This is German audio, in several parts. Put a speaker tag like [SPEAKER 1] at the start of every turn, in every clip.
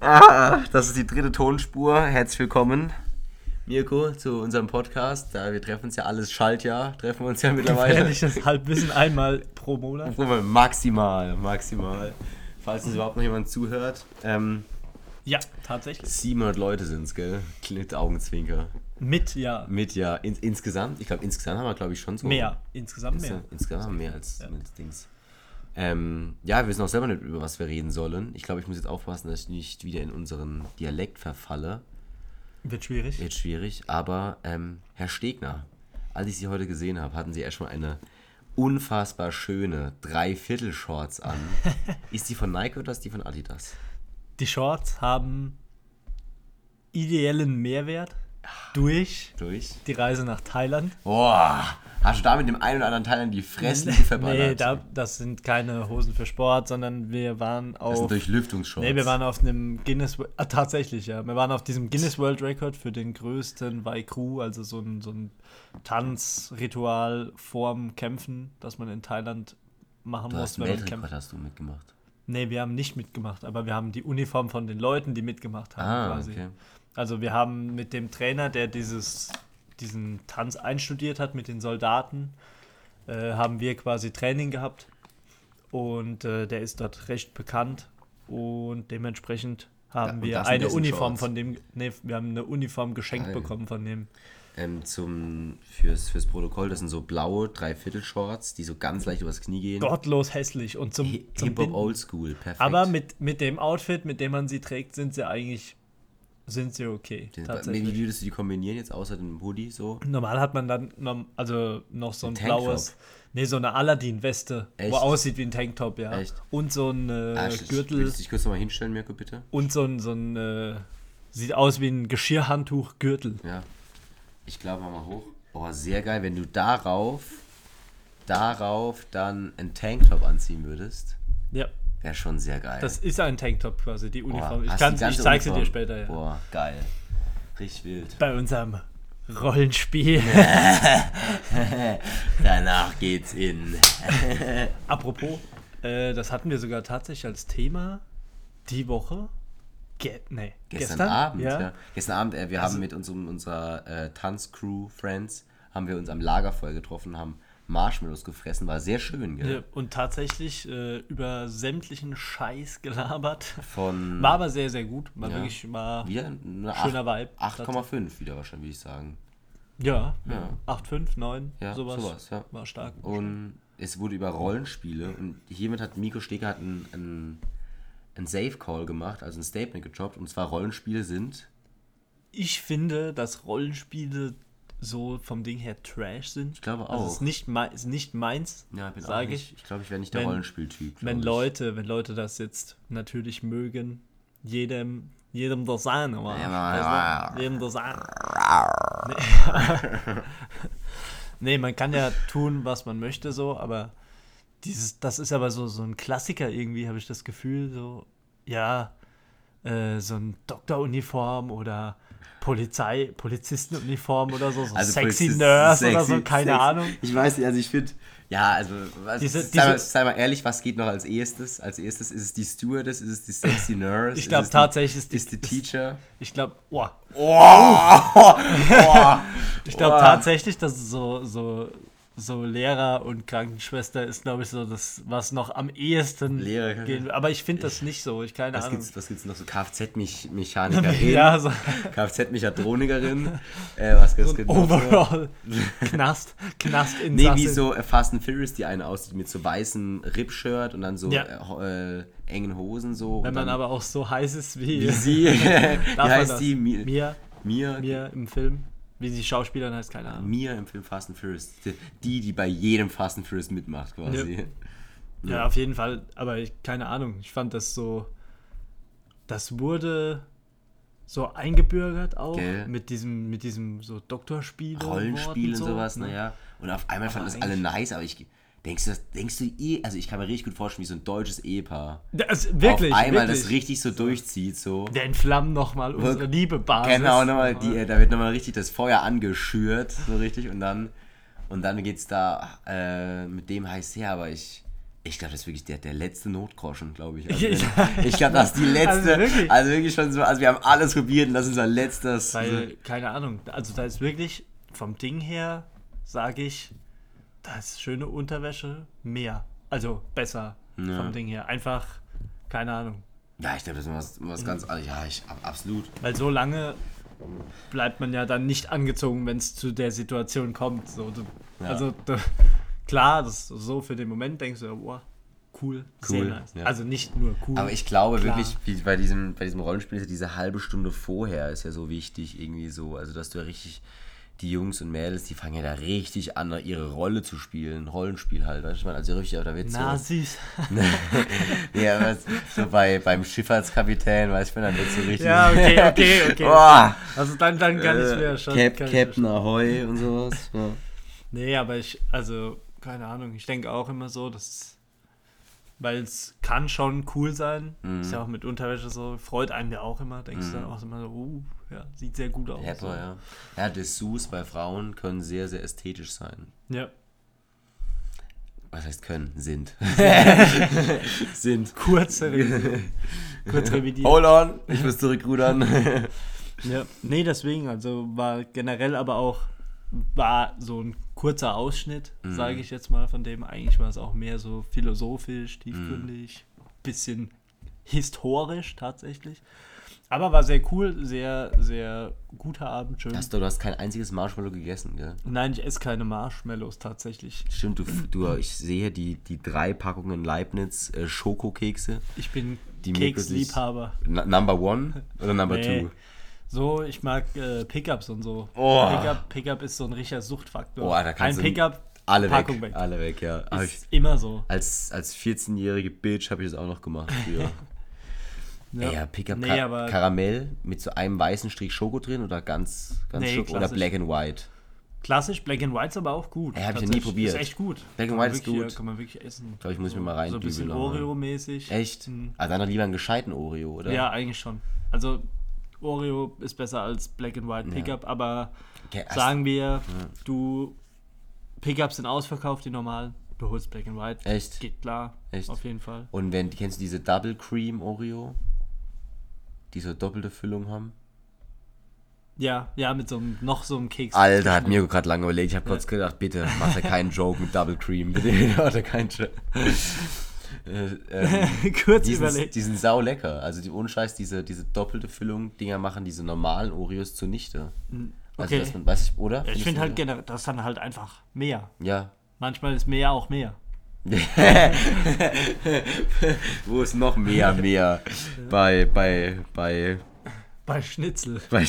[SPEAKER 1] Ah, das ist die dritte Tonspur. Herzlich willkommen, Mirko, zu unserem Podcast. Da wir treffen uns ja alles Schaltjahr, treffen wir uns ja mittlerweile.
[SPEAKER 2] Gefährliches Halbwissen einmal pro Monat.
[SPEAKER 1] Maximal, maximal. Falls uns überhaupt noch jemand zuhört. Ähm,
[SPEAKER 2] Ja, tatsächlich.
[SPEAKER 1] 700 Leute sind es, gell? Mit Augenzwinker.
[SPEAKER 2] Mit, ja.
[SPEAKER 1] Mit ja, in, insgesamt, ich glaube, insgesamt haben wir, glaube ich, schon so.
[SPEAKER 2] Mehr. Insgesamt mehr.
[SPEAKER 1] Insgesamt haben wir mehr als
[SPEAKER 2] Ja.
[SPEAKER 1] mit Dings. Ähm, ja, wir wissen auch selber nicht, über was wir reden sollen. Ich glaube, ich muss jetzt aufpassen, dass ich nicht wieder in unseren Dialekt verfalle.
[SPEAKER 2] Wird schwierig.
[SPEAKER 1] Wird schwierig, aber ähm, Herr Stegner, als ich Sie heute gesehen habe, hatten Sie erstmal eine unfassbar schöne Dreiviertel-Shorts an. ist die von Nike oder ist die von Adidas?
[SPEAKER 2] Die Shorts haben ideellen Mehrwert durch
[SPEAKER 1] Durch.
[SPEAKER 2] die Reise nach Thailand.
[SPEAKER 1] Boah, hast du da mit dem einen oder anderen Teil an die Fressen verballert?
[SPEAKER 2] Nee, da, das sind keine Hosen für Sport, sondern wir waren
[SPEAKER 1] das sind
[SPEAKER 2] auf.
[SPEAKER 1] Durchlüftungsshorts.
[SPEAKER 2] Nee, wir waren auf einem Guinness. Ah, tatsächlich, ja. Wir waren auf diesem Guinness World Record für den größten Vaikru, also so ein, so ein Tanzritual vorm Kämpfen, das man in Thailand machen
[SPEAKER 1] du
[SPEAKER 2] muss,
[SPEAKER 1] hast
[SPEAKER 2] wenn man kämpft.
[SPEAKER 1] hast du mitgemacht.
[SPEAKER 2] Nee, wir haben nicht mitgemacht, aber wir haben die Uniform von den Leuten, die mitgemacht haben,
[SPEAKER 1] Ah,
[SPEAKER 2] quasi.
[SPEAKER 1] okay.
[SPEAKER 2] Also wir haben mit dem Trainer, der dieses, diesen Tanz einstudiert hat, mit den Soldaten, äh, haben wir quasi Training gehabt. Und äh, der ist dort recht bekannt. Und dementsprechend haben
[SPEAKER 1] Ja, und
[SPEAKER 2] wir eine Uniform
[SPEAKER 1] Shorts.
[SPEAKER 2] von dem, nee, wir haben eine Uniform geschenkt
[SPEAKER 1] Geil.
[SPEAKER 2] bekommen von dem.
[SPEAKER 1] Ähm, zum, fürs, fürs Protokoll, das sind so blaue Dreiviertel-Shorts, die so ganz leicht übers Knie gehen.
[SPEAKER 2] Gottlos hässlich und zum,
[SPEAKER 1] Hi-
[SPEAKER 2] zum
[SPEAKER 1] Hip-Hop. Oldschool, perfekt.
[SPEAKER 2] Aber mit, mit dem Outfit, mit dem man sie trägt, sind sie eigentlich sind sie okay.
[SPEAKER 1] Den-
[SPEAKER 2] tatsächlich.
[SPEAKER 1] Wie würdest du die kombinieren jetzt, außer dem Hoodie so?
[SPEAKER 2] Normal hat man dann also noch so ein
[SPEAKER 1] Ein
[SPEAKER 2] blaues, nee, so eine Aladdin-Weste, wo aussieht wie ein Tanktop, ja.
[SPEAKER 1] Echt?
[SPEAKER 2] Und so ein äh,
[SPEAKER 1] Ah, ich-
[SPEAKER 2] Gürtel
[SPEAKER 1] Würdest du dich kurz nochmal hinstellen, Mirko, bitte?
[SPEAKER 2] und so ein, so ein äh, sieht aus wie ein Geschirrhandtuch-Gürtel.
[SPEAKER 1] Ja. Ich glaube mal hoch. Boah, sehr geil, wenn du darauf, darauf dann einen Tanktop anziehen würdest.
[SPEAKER 2] Ja,
[SPEAKER 1] Wäre schon sehr geil.
[SPEAKER 2] das ist ein Tanktop quasi, die
[SPEAKER 1] Boah,
[SPEAKER 2] Uniform. ich
[SPEAKER 1] hast
[SPEAKER 2] kann,
[SPEAKER 1] die ganze
[SPEAKER 2] ich zeig sie dir später, ja.
[SPEAKER 1] Boah, geil. Richtig wild.
[SPEAKER 2] Bei unserem Rollenspiel.
[SPEAKER 1] Danach geht's in.
[SPEAKER 2] Apropos, äh, das hatten wir sogar tatsächlich als Thema die Woche. Ge nee,
[SPEAKER 1] Gestern, Abend, ja.
[SPEAKER 2] ja.
[SPEAKER 1] Gestern Abend, äh, wir
[SPEAKER 2] Also-
[SPEAKER 1] haben mit unserem, unserer äh, Tanzcrew Friends, haben wir uns am Lagerfeuer getroffen, haben Marshmallows gefressen, war sehr schön, gell?
[SPEAKER 2] Ja, Und tatsächlich äh, über sämtlichen Scheiß gelabert.
[SPEAKER 1] Von
[SPEAKER 2] War aber sehr, sehr gut. War
[SPEAKER 1] Ja.
[SPEAKER 2] wirklich war
[SPEAKER 1] wieder eine
[SPEAKER 2] schöner
[SPEAKER 1] 8
[SPEAKER 2] Vibe.
[SPEAKER 1] 8,5 wieder wahrscheinlich, würde ich sagen.
[SPEAKER 2] Ja,
[SPEAKER 1] Ja.
[SPEAKER 2] 8, 5, 9,
[SPEAKER 1] Ja,
[SPEAKER 2] sowas.
[SPEAKER 1] sowas, ja.
[SPEAKER 2] War stark.
[SPEAKER 1] Und es wurde über Rollenspiele und hiermit hat Miko Steger hat einen, einen, einen Safe Call gemacht, also ein Statement gedroppt und zwar Rollenspiele sind
[SPEAKER 2] Ich finde, dass Rollenspiele so vom Ding her Trash sind.
[SPEAKER 1] Ich glaube
[SPEAKER 2] Also
[SPEAKER 1] auch.
[SPEAKER 2] es ist nicht, mei ist nicht meins,
[SPEAKER 1] ja, bin
[SPEAKER 2] sage
[SPEAKER 1] nicht,
[SPEAKER 2] ich.
[SPEAKER 1] ich glaube, ich wäre nicht der
[SPEAKER 2] Wenn-
[SPEAKER 1] Rollenspieltyp.
[SPEAKER 2] Wenn
[SPEAKER 1] ich.
[SPEAKER 2] Leute, wenn Leute das jetzt natürlich mögen, jedem, jedem das sein, aber
[SPEAKER 1] ja.
[SPEAKER 2] jedem das sein. Nee. nee, man kann ja tun, was man möchte, so, aber dieses, das ist aber so, so ein Klassiker irgendwie, habe ich das Gefühl, so, ja, äh, so ein Doktoruniform oder Polizei, Polizistenuniform oder so, so
[SPEAKER 1] Also
[SPEAKER 2] sexy
[SPEAKER 1] Polizist-
[SPEAKER 2] Nurse oder
[SPEAKER 1] sexy-
[SPEAKER 2] so, keine
[SPEAKER 1] sexy-
[SPEAKER 2] Ahnung.
[SPEAKER 1] Ich weiß nicht, also ich finde, ja, also,
[SPEAKER 2] Diese-
[SPEAKER 1] sei, mal,
[SPEAKER 2] diese-
[SPEAKER 1] sei mal ehrlich, was geht noch als erstes? Als erstes ist es die Stewardess, ist es die sexy Nurse?
[SPEAKER 2] Ich glaube tatsächlich ist die,
[SPEAKER 1] Ist die Teacher?
[SPEAKER 2] Ich glaube, oh,
[SPEAKER 1] Oh, oh,
[SPEAKER 2] Ich glaube tatsächlich, dass es so, so, so Lehrer und Krankenschwester ist, glaube ich, so das, was noch am ehesten
[SPEAKER 1] Lehrer-
[SPEAKER 2] gehen. Aber ich finde das nicht so. Ich keine
[SPEAKER 1] was
[SPEAKER 2] Ahnung.
[SPEAKER 1] gibt's, was gibt's noch so? Kfz-Mechanikerin?
[SPEAKER 2] ja, so,
[SPEAKER 1] Kfz-Mechatronikerin? Äh, was
[SPEAKER 2] so
[SPEAKER 1] gibt's so?
[SPEAKER 2] Overall Knast, Knast in
[SPEAKER 1] Nee, wie so äh, Fast and Furious, die eine aussieht mit so weißem Rip-Shirt und dann so
[SPEAKER 2] Ja.
[SPEAKER 1] äh, äh, engen Hosen so.
[SPEAKER 2] Wenn man aber auch so heiß ist wie,
[SPEAKER 1] wie sie, wie heißt
[SPEAKER 2] das?
[SPEAKER 1] die? Mi
[SPEAKER 2] Mia,
[SPEAKER 1] Mia?
[SPEAKER 2] Mia im Film. Wie die Schauspielerin heißt, keine Ahnung.
[SPEAKER 1] Mia im Film Fast and Furious. Die, die bei jedem Fast and Furious mitmacht quasi.
[SPEAKER 2] Ja, auf jeden Fall. Aber ich, keine Ahnung. Ich fand das so. Das wurde so eingebürgert auch
[SPEAKER 1] Gell.
[SPEAKER 2] mit diesem, mit diesem so Doktorspiel.
[SPEAKER 1] Rollenspiel und
[SPEAKER 2] so,
[SPEAKER 1] sowas,
[SPEAKER 2] ne?
[SPEAKER 1] naja. Und auf einmal fanden das alle nice, aber ich. Denkst du, denkst du eh, also ich kann mir richtig gut vorstellen, wie so ein deutsches Ehepaar
[SPEAKER 2] Das, wirklich,
[SPEAKER 1] auf einmal
[SPEAKER 2] wirklich.
[SPEAKER 1] das richtig so durchzieht, so.
[SPEAKER 2] Der entflammt nochmal unsere Liebebasis.
[SPEAKER 1] Genau, nochmal, die, da wird nochmal richtig das Feuer angeschürt, so richtig, und dann, und dann geht's da, äh, mit dem heißt ja, aber ich, Ich glaube, das ist wirklich der, der letzte Notgroschen, glaube ich. Also, wenn- ich glaube, das ist die letzte.
[SPEAKER 2] Also wirklich?
[SPEAKER 1] Also wirklich schon so, also wir haben alles probiert und das ist unser letztes.
[SPEAKER 2] Weil, keine Ahnung, also da ist wirklich vom Ding her, sage ich, da ist schöne Unterwäsche mehr. Also besser
[SPEAKER 1] Ja.
[SPEAKER 2] vom Ding her. Einfach, keine Ahnung.
[SPEAKER 1] Ja, ich glaube, das ist was, was ganz anderes. Ja, ich, ab- absolut.
[SPEAKER 2] Weil so lange bleibt man ja dann nicht angezogen, wenn es zu der Situation kommt. So, du,
[SPEAKER 1] Ja.
[SPEAKER 2] Also du, klar, das so für den Moment denkst du, boah, cool,
[SPEAKER 1] Cool,
[SPEAKER 2] nice.
[SPEAKER 1] ja.
[SPEAKER 2] Also nicht nur cool.
[SPEAKER 1] Aber ich glaube
[SPEAKER 2] Klar.
[SPEAKER 1] wirklich, wie bei diesem, bei diesem Rollenspiel ist ja diese halbe Stunde vorher ist ja so wichtig, irgendwie so. Also, dass du ja richtig, die Jungs und Mädels, die fangen ja da richtig an, ihre Rolle zu spielen. Rollenspiel halt, weißt du, man, also richtig, da wird so.
[SPEAKER 2] Na, süß.
[SPEAKER 1] Ja, was, so bei, beim Schifffahrtskapitän, weißt du, dann wird so richtig.
[SPEAKER 2] Ja, okay, okay, okay.
[SPEAKER 1] Boah,
[SPEAKER 2] Also dann, dann kann ich mir schon.
[SPEAKER 1] Cap,
[SPEAKER 2] ich
[SPEAKER 1] Captain Ahoy und sowas. Ja.
[SPEAKER 2] Nee, aber ich, also, keine Ahnung, ich denke auch immer so, dass. Weil es kann schon cool sein.
[SPEAKER 1] Mhm.
[SPEAKER 2] Ist ja auch mit Unterwäsche so, freut einen ja auch immer. Denkst du dann auch immer so, uh, ja, sieht sehr gut aus. so.
[SPEAKER 1] Pepper, ja. Ja, Dessous bei Frauen können sehr, sehr ästhetisch sein.
[SPEAKER 2] Ja.
[SPEAKER 1] Was heißt können? Sind. Sind.
[SPEAKER 2] Kurz, revidiert. kurz revidiert.
[SPEAKER 1] Hold on, ich muss zurückrudern.
[SPEAKER 2] Ja. Nee, deswegen, also war generell aber auch, war so ein kurzer Ausschnitt,
[SPEAKER 1] Mhm.
[SPEAKER 2] sage ich jetzt mal von dem. Eigentlich war es auch mehr so philosophisch, tiefgründig,
[SPEAKER 1] Mhm.
[SPEAKER 2] bisschen historisch tatsächlich. Aber war sehr cool, sehr, sehr guter Abend, schön.
[SPEAKER 1] Hast du, du hast kein einziges Marshmallow gegessen, gell?
[SPEAKER 2] Nein, ich esse keine Marshmallows tatsächlich.
[SPEAKER 1] Stimmt, du, du ich sehe die, die drei Packungen Leibniz äh, Schokokekse.
[SPEAKER 2] Ich bin
[SPEAKER 1] Die
[SPEAKER 2] Keksliebhaber.
[SPEAKER 1] Number one oder number
[SPEAKER 2] Nee.
[SPEAKER 1] two?
[SPEAKER 2] So, ich mag äh, Pickups und so.
[SPEAKER 1] Oh.
[SPEAKER 2] Pickup, Pickup ist so ein richtiger Suchtfaktor.
[SPEAKER 1] Oh, da kannst
[SPEAKER 2] Pickup,
[SPEAKER 1] Alle
[SPEAKER 2] Packung
[SPEAKER 1] weg.
[SPEAKER 2] weg.
[SPEAKER 1] Alle weg, ja. Hab ich,
[SPEAKER 2] ist immer so.
[SPEAKER 1] als als 14-jährige Bitch habe ich das auch noch gemacht früher.
[SPEAKER 2] Ja,
[SPEAKER 1] Ja, Pickup
[SPEAKER 2] Nee,
[SPEAKER 1] Ka
[SPEAKER 2] aber
[SPEAKER 1] Karamell mit so einem weißen Strich Schoko drin oder ganz, ganz
[SPEAKER 2] Nee,
[SPEAKER 1] Schoko oder. Black and White.
[SPEAKER 2] klassisch, Black and White ist aber auch gut.
[SPEAKER 1] Ey, hab ich noch nie probiert.
[SPEAKER 2] Ist echt gut.
[SPEAKER 1] Black and White ist gut.
[SPEAKER 2] ja, Kann man wirklich essen.
[SPEAKER 1] Glaub ich, muss
[SPEAKER 2] so,
[SPEAKER 1] mir mal
[SPEAKER 2] So ein bisschen. Oreo-mäßig.
[SPEAKER 1] Echt?
[SPEAKER 2] Mhm.
[SPEAKER 1] Also dann noch lieber einen gescheiten Oreo, oder?
[SPEAKER 2] Ja, eigentlich schon. Also Oreo ist besser als Black and White Pickup, aber
[SPEAKER 1] Okay, hast-
[SPEAKER 2] sagen wir, du Pickups sind ausverkauft, die normalen. Du holst Black and White.
[SPEAKER 1] Echt?
[SPEAKER 2] Geht klar.
[SPEAKER 1] Echt?
[SPEAKER 2] Auf jeden Fall.
[SPEAKER 1] Und wenn, kennst du diese Double Cream Oreo? Die so doppelte Füllung haben?
[SPEAKER 2] Ja, ja, mit so einem, noch so einem Keks.
[SPEAKER 1] Alter, hat mir gerade lange überlegt. Ich habe kurz gedacht, bitte, mach da keinen Joke mit Double Cream. Bitte, da keinen Joke. Äh, ähm,
[SPEAKER 2] Kurz
[SPEAKER 1] die, sind,
[SPEAKER 2] überlegt.
[SPEAKER 1] die sind sau lecker. Also die ohne Scheiß, diese, diese doppelte Füllung Dinger machen diese normalen Oreos zunichte. Also
[SPEAKER 2] Okay.
[SPEAKER 1] dass man, weiß ich, oder?
[SPEAKER 2] Ich finde halt generell, das ist dann halt einfach mehr.
[SPEAKER 1] Ja.
[SPEAKER 2] Manchmal ist mehr auch mehr.
[SPEAKER 1] Wo ist noch mehr, mehr? bei, bei, bei,
[SPEAKER 2] Bei Schnitzel.
[SPEAKER 1] bei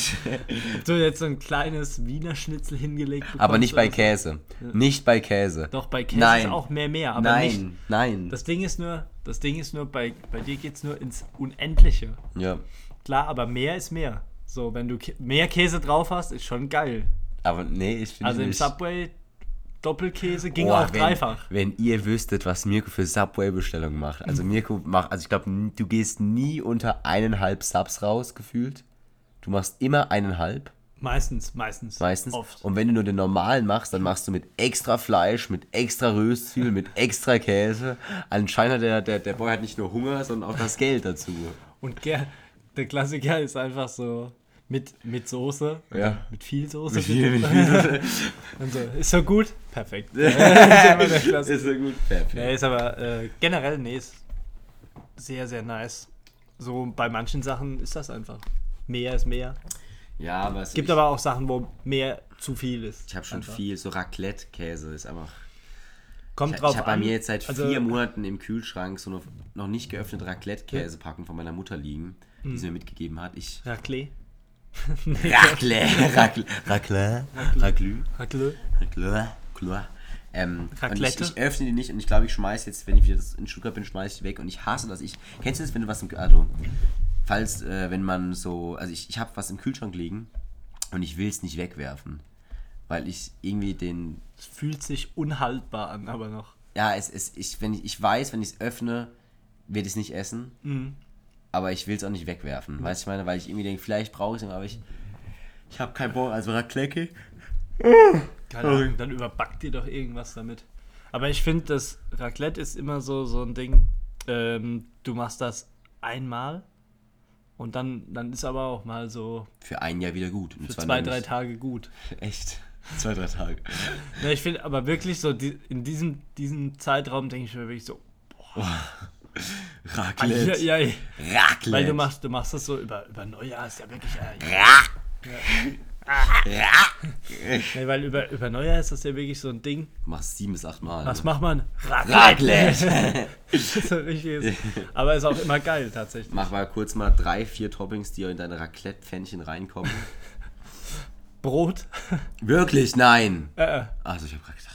[SPEAKER 2] du jetzt so ein kleines Wiener Schnitzel hingelegt bekommst.
[SPEAKER 1] Aber nicht bei
[SPEAKER 2] so.
[SPEAKER 1] Käse. Nicht bei Käse.
[SPEAKER 2] Doch, bei Käse
[SPEAKER 1] Nein.
[SPEAKER 2] ist auch mehr mehr, aber
[SPEAKER 1] nein,
[SPEAKER 2] nicht.
[SPEAKER 1] nein.
[SPEAKER 2] Das Ding ist nur, das Ding ist nur, bei, bei dir geht es nur ins Unendliche.
[SPEAKER 1] ja.
[SPEAKER 2] Klar, aber mehr ist mehr. So, wenn du mehr Käse drauf hast, ist schon geil.
[SPEAKER 1] Aber nee, ich finde
[SPEAKER 2] Also im. Subway Doppelkäse ging
[SPEAKER 1] Boah,
[SPEAKER 2] auch
[SPEAKER 1] wenn,
[SPEAKER 2] dreifach.
[SPEAKER 1] Wenn ihr wüsstet, was Mirko für Subway-Bestellungen macht. Also Mirko macht, also ich glaube, du gehst nie unter eineinhalb Subs raus, gefühlt. Du machst immer eineinhalb,
[SPEAKER 2] Meistens, meistens.
[SPEAKER 1] meistens.
[SPEAKER 2] Oft.
[SPEAKER 1] Und wenn du nur den normalen machst, dann machst du mit extra Fleisch, mit extra Röstzwiebeln, mit extra Käse. Anscheinend hat der, der, der Boy hat nicht nur Hunger, sondern auch das Geld dazu.
[SPEAKER 2] Und der Klassiker ist einfach so mit, mit Soße.
[SPEAKER 1] Ja.
[SPEAKER 2] Mit viel Soße.
[SPEAKER 1] Mit viel, mit viel
[SPEAKER 2] Und so, ist so gut? Perfekt. ist.
[SPEAKER 1] Ist so gut. Perfekt.
[SPEAKER 2] Ja, ist aber äh, generell, nee, ist sehr, sehr nice. So bei manchen Sachen ist das einfach. Mehr ist mehr.
[SPEAKER 1] Ja, aber es
[SPEAKER 2] gibt
[SPEAKER 1] ich,
[SPEAKER 2] aber auch Sachen, wo mehr zu viel ist.
[SPEAKER 1] ich habe schon
[SPEAKER 2] Einfach.
[SPEAKER 1] viel, so Raclette-Käse ist einfach
[SPEAKER 2] Kommt
[SPEAKER 1] Ich,
[SPEAKER 2] drauf
[SPEAKER 1] ich habe bei
[SPEAKER 2] an.
[SPEAKER 1] mir jetzt seit
[SPEAKER 2] Also-
[SPEAKER 1] vier Monaten im Kühlschrank so eine noch nicht geöffnete Raclette-Käsepackung von meiner Mutter liegen, die
[SPEAKER 2] Mhm.
[SPEAKER 1] sie mir mitgegeben hat. Ich.
[SPEAKER 2] Raclette.
[SPEAKER 1] Raclette! Raclette! Raclette! Raclette!
[SPEAKER 2] Raclette.
[SPEAKER 1] Raclette! Raclette. Ähm, und ich,
[SPEAKER 2] Raclette?
[SPEAKER 1] ich öffne die nicht und ich glaube, ich schmeiß jetzt, wenn ich wieder das in Stuttgart bin, schmeiß ich die weg und ich hasse das. Ich, kennst du das, wenn du was im Also, falls, äh, wenn man so, also ich, ich habe was im Kühlschrank liegen und ich will es nicht wegwerfen, weil ich irgendwie den,
[SPEAKER 2] Es fühlt sich unhaltbar an, aber noch.
[SPEAKER 1] ja, es, es, ich, wenn ich, ich weiß, wenn ich es öffne, werde ich es nicht essen,
[SPEAKER 2] Mhm.
[SPEAKER 1] Aber ich will es auch nicht wegwerfen. Weißt du, ich meine, weil ich irgendwie denke, vielleicht brauche ich es, aber ich, ich habe keinen Bock, also Raclette.
[SPEAKER 2] Keine Ahnung, dann überbackt ihr doch irgendwas damit. Aber ich finde, das Raclette ist immer so, so ein Ding. Ähm, du machst das einmal und dann, dann ist aber auch mal so
[SPEAKER 1] Für ein Jahr wieder gut.
[SPEAKER 2] Für zwei, drei Tage gut.
[SPEAKER 1] Echt? Zwei, drei Tage.
[SPEAKER 2] Ja, ich finde aber wirklich so, die, in diesem, diesem Zeitraum denke ich mir wirklich so,
[SPEAKER 1] Raclette.
[SPEAKER 2] ja, ja,
[SPEAKER 1] Raclette.
[SPEAKER 2] weil du machst, du machst das so über, über Neujahr, ist ja wirklich, äh, nee, weil über, über Neujahr ist das ja wirklich so ein Ding.
[SPEAKER 1] Machst sieben bis acht Mal.
[SPEAKER 2] Was
[SPEAKER 1] ne?
[SPEAKER 2] macht man?
[SPEAKER 1] Raclette.
[SPEAKER 2] so richtig ist. Aber ist auch immer geil tatsächlich.
[SPEAKER 1] Mach mal kurz mal drei, vier Toppings, die in deine Raclette-Pfännchen reinkommen.
[SPEAKER 2] Brot.
[SPEAKER 1] Wirklich? Nein.
[SPEAKER 2] Äh, äh.
[SPEAKER 1] Also ich habe gerade gedacht,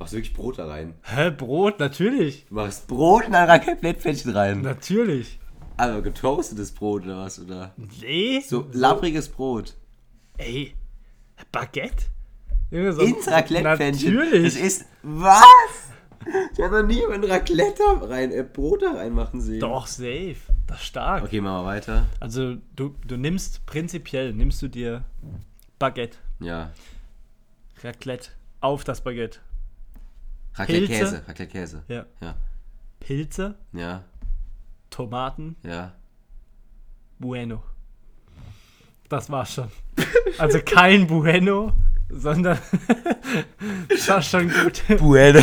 [SPEAKER 1] machst du wirklich Brot da rein?
[SPEAKER 2] hä, Brot? Natürlich.
[SPEAKER 1] Du machst Brot in dein Raclette-Pfännchen rein.
[SPEAKER 2] Natürlich.
[SPEAKER 1] Also getoastetes Brot oder was? Oder
[SPEAKER 2] Nee.
[SPEAKER 1] so lappriges Brot.
[SPEAKER 2] Ey. Baguette? Junge, so-
[SPEAKER 1] Ins Raclette-Pfännchen.
[SPEAKER 2] Natürlich.
[SPEAKER 1] Das ist, was? Ich habe noch nie ein Raclette rein, äh, Brot da reinmachen sehen.
[SPEAKER 2] Doch, safe. Das ist stark.
[SPEAKER 1] Okay, machen wir weiter.
[SPEAKER 2] Also du, du nimmst prinzipiell, nimmst du dir Baguette,
[SPEAKER 1] Ja.
[SPEAKER 2] Raclette auf das Baguette.
[SPEAKER 1] Raclette-Käse.
[SPEAKER 2] Pilze.
[SPEAKER 1] Raclette-Käse.
[SPEAKER 2] Ja.
[SPEAKER 1] Ja.
[SPEAKER 2] Pilze,
[SPEAKER 1] Ja.
[SPEAKER 2] Tomaten,
[SPEAKER 1] Ja.
[SPEAKER 2] Bueno. Das war's schon. Also kein Bueno, sondern das war schon gut.
[SPEAKER 1] Bueno.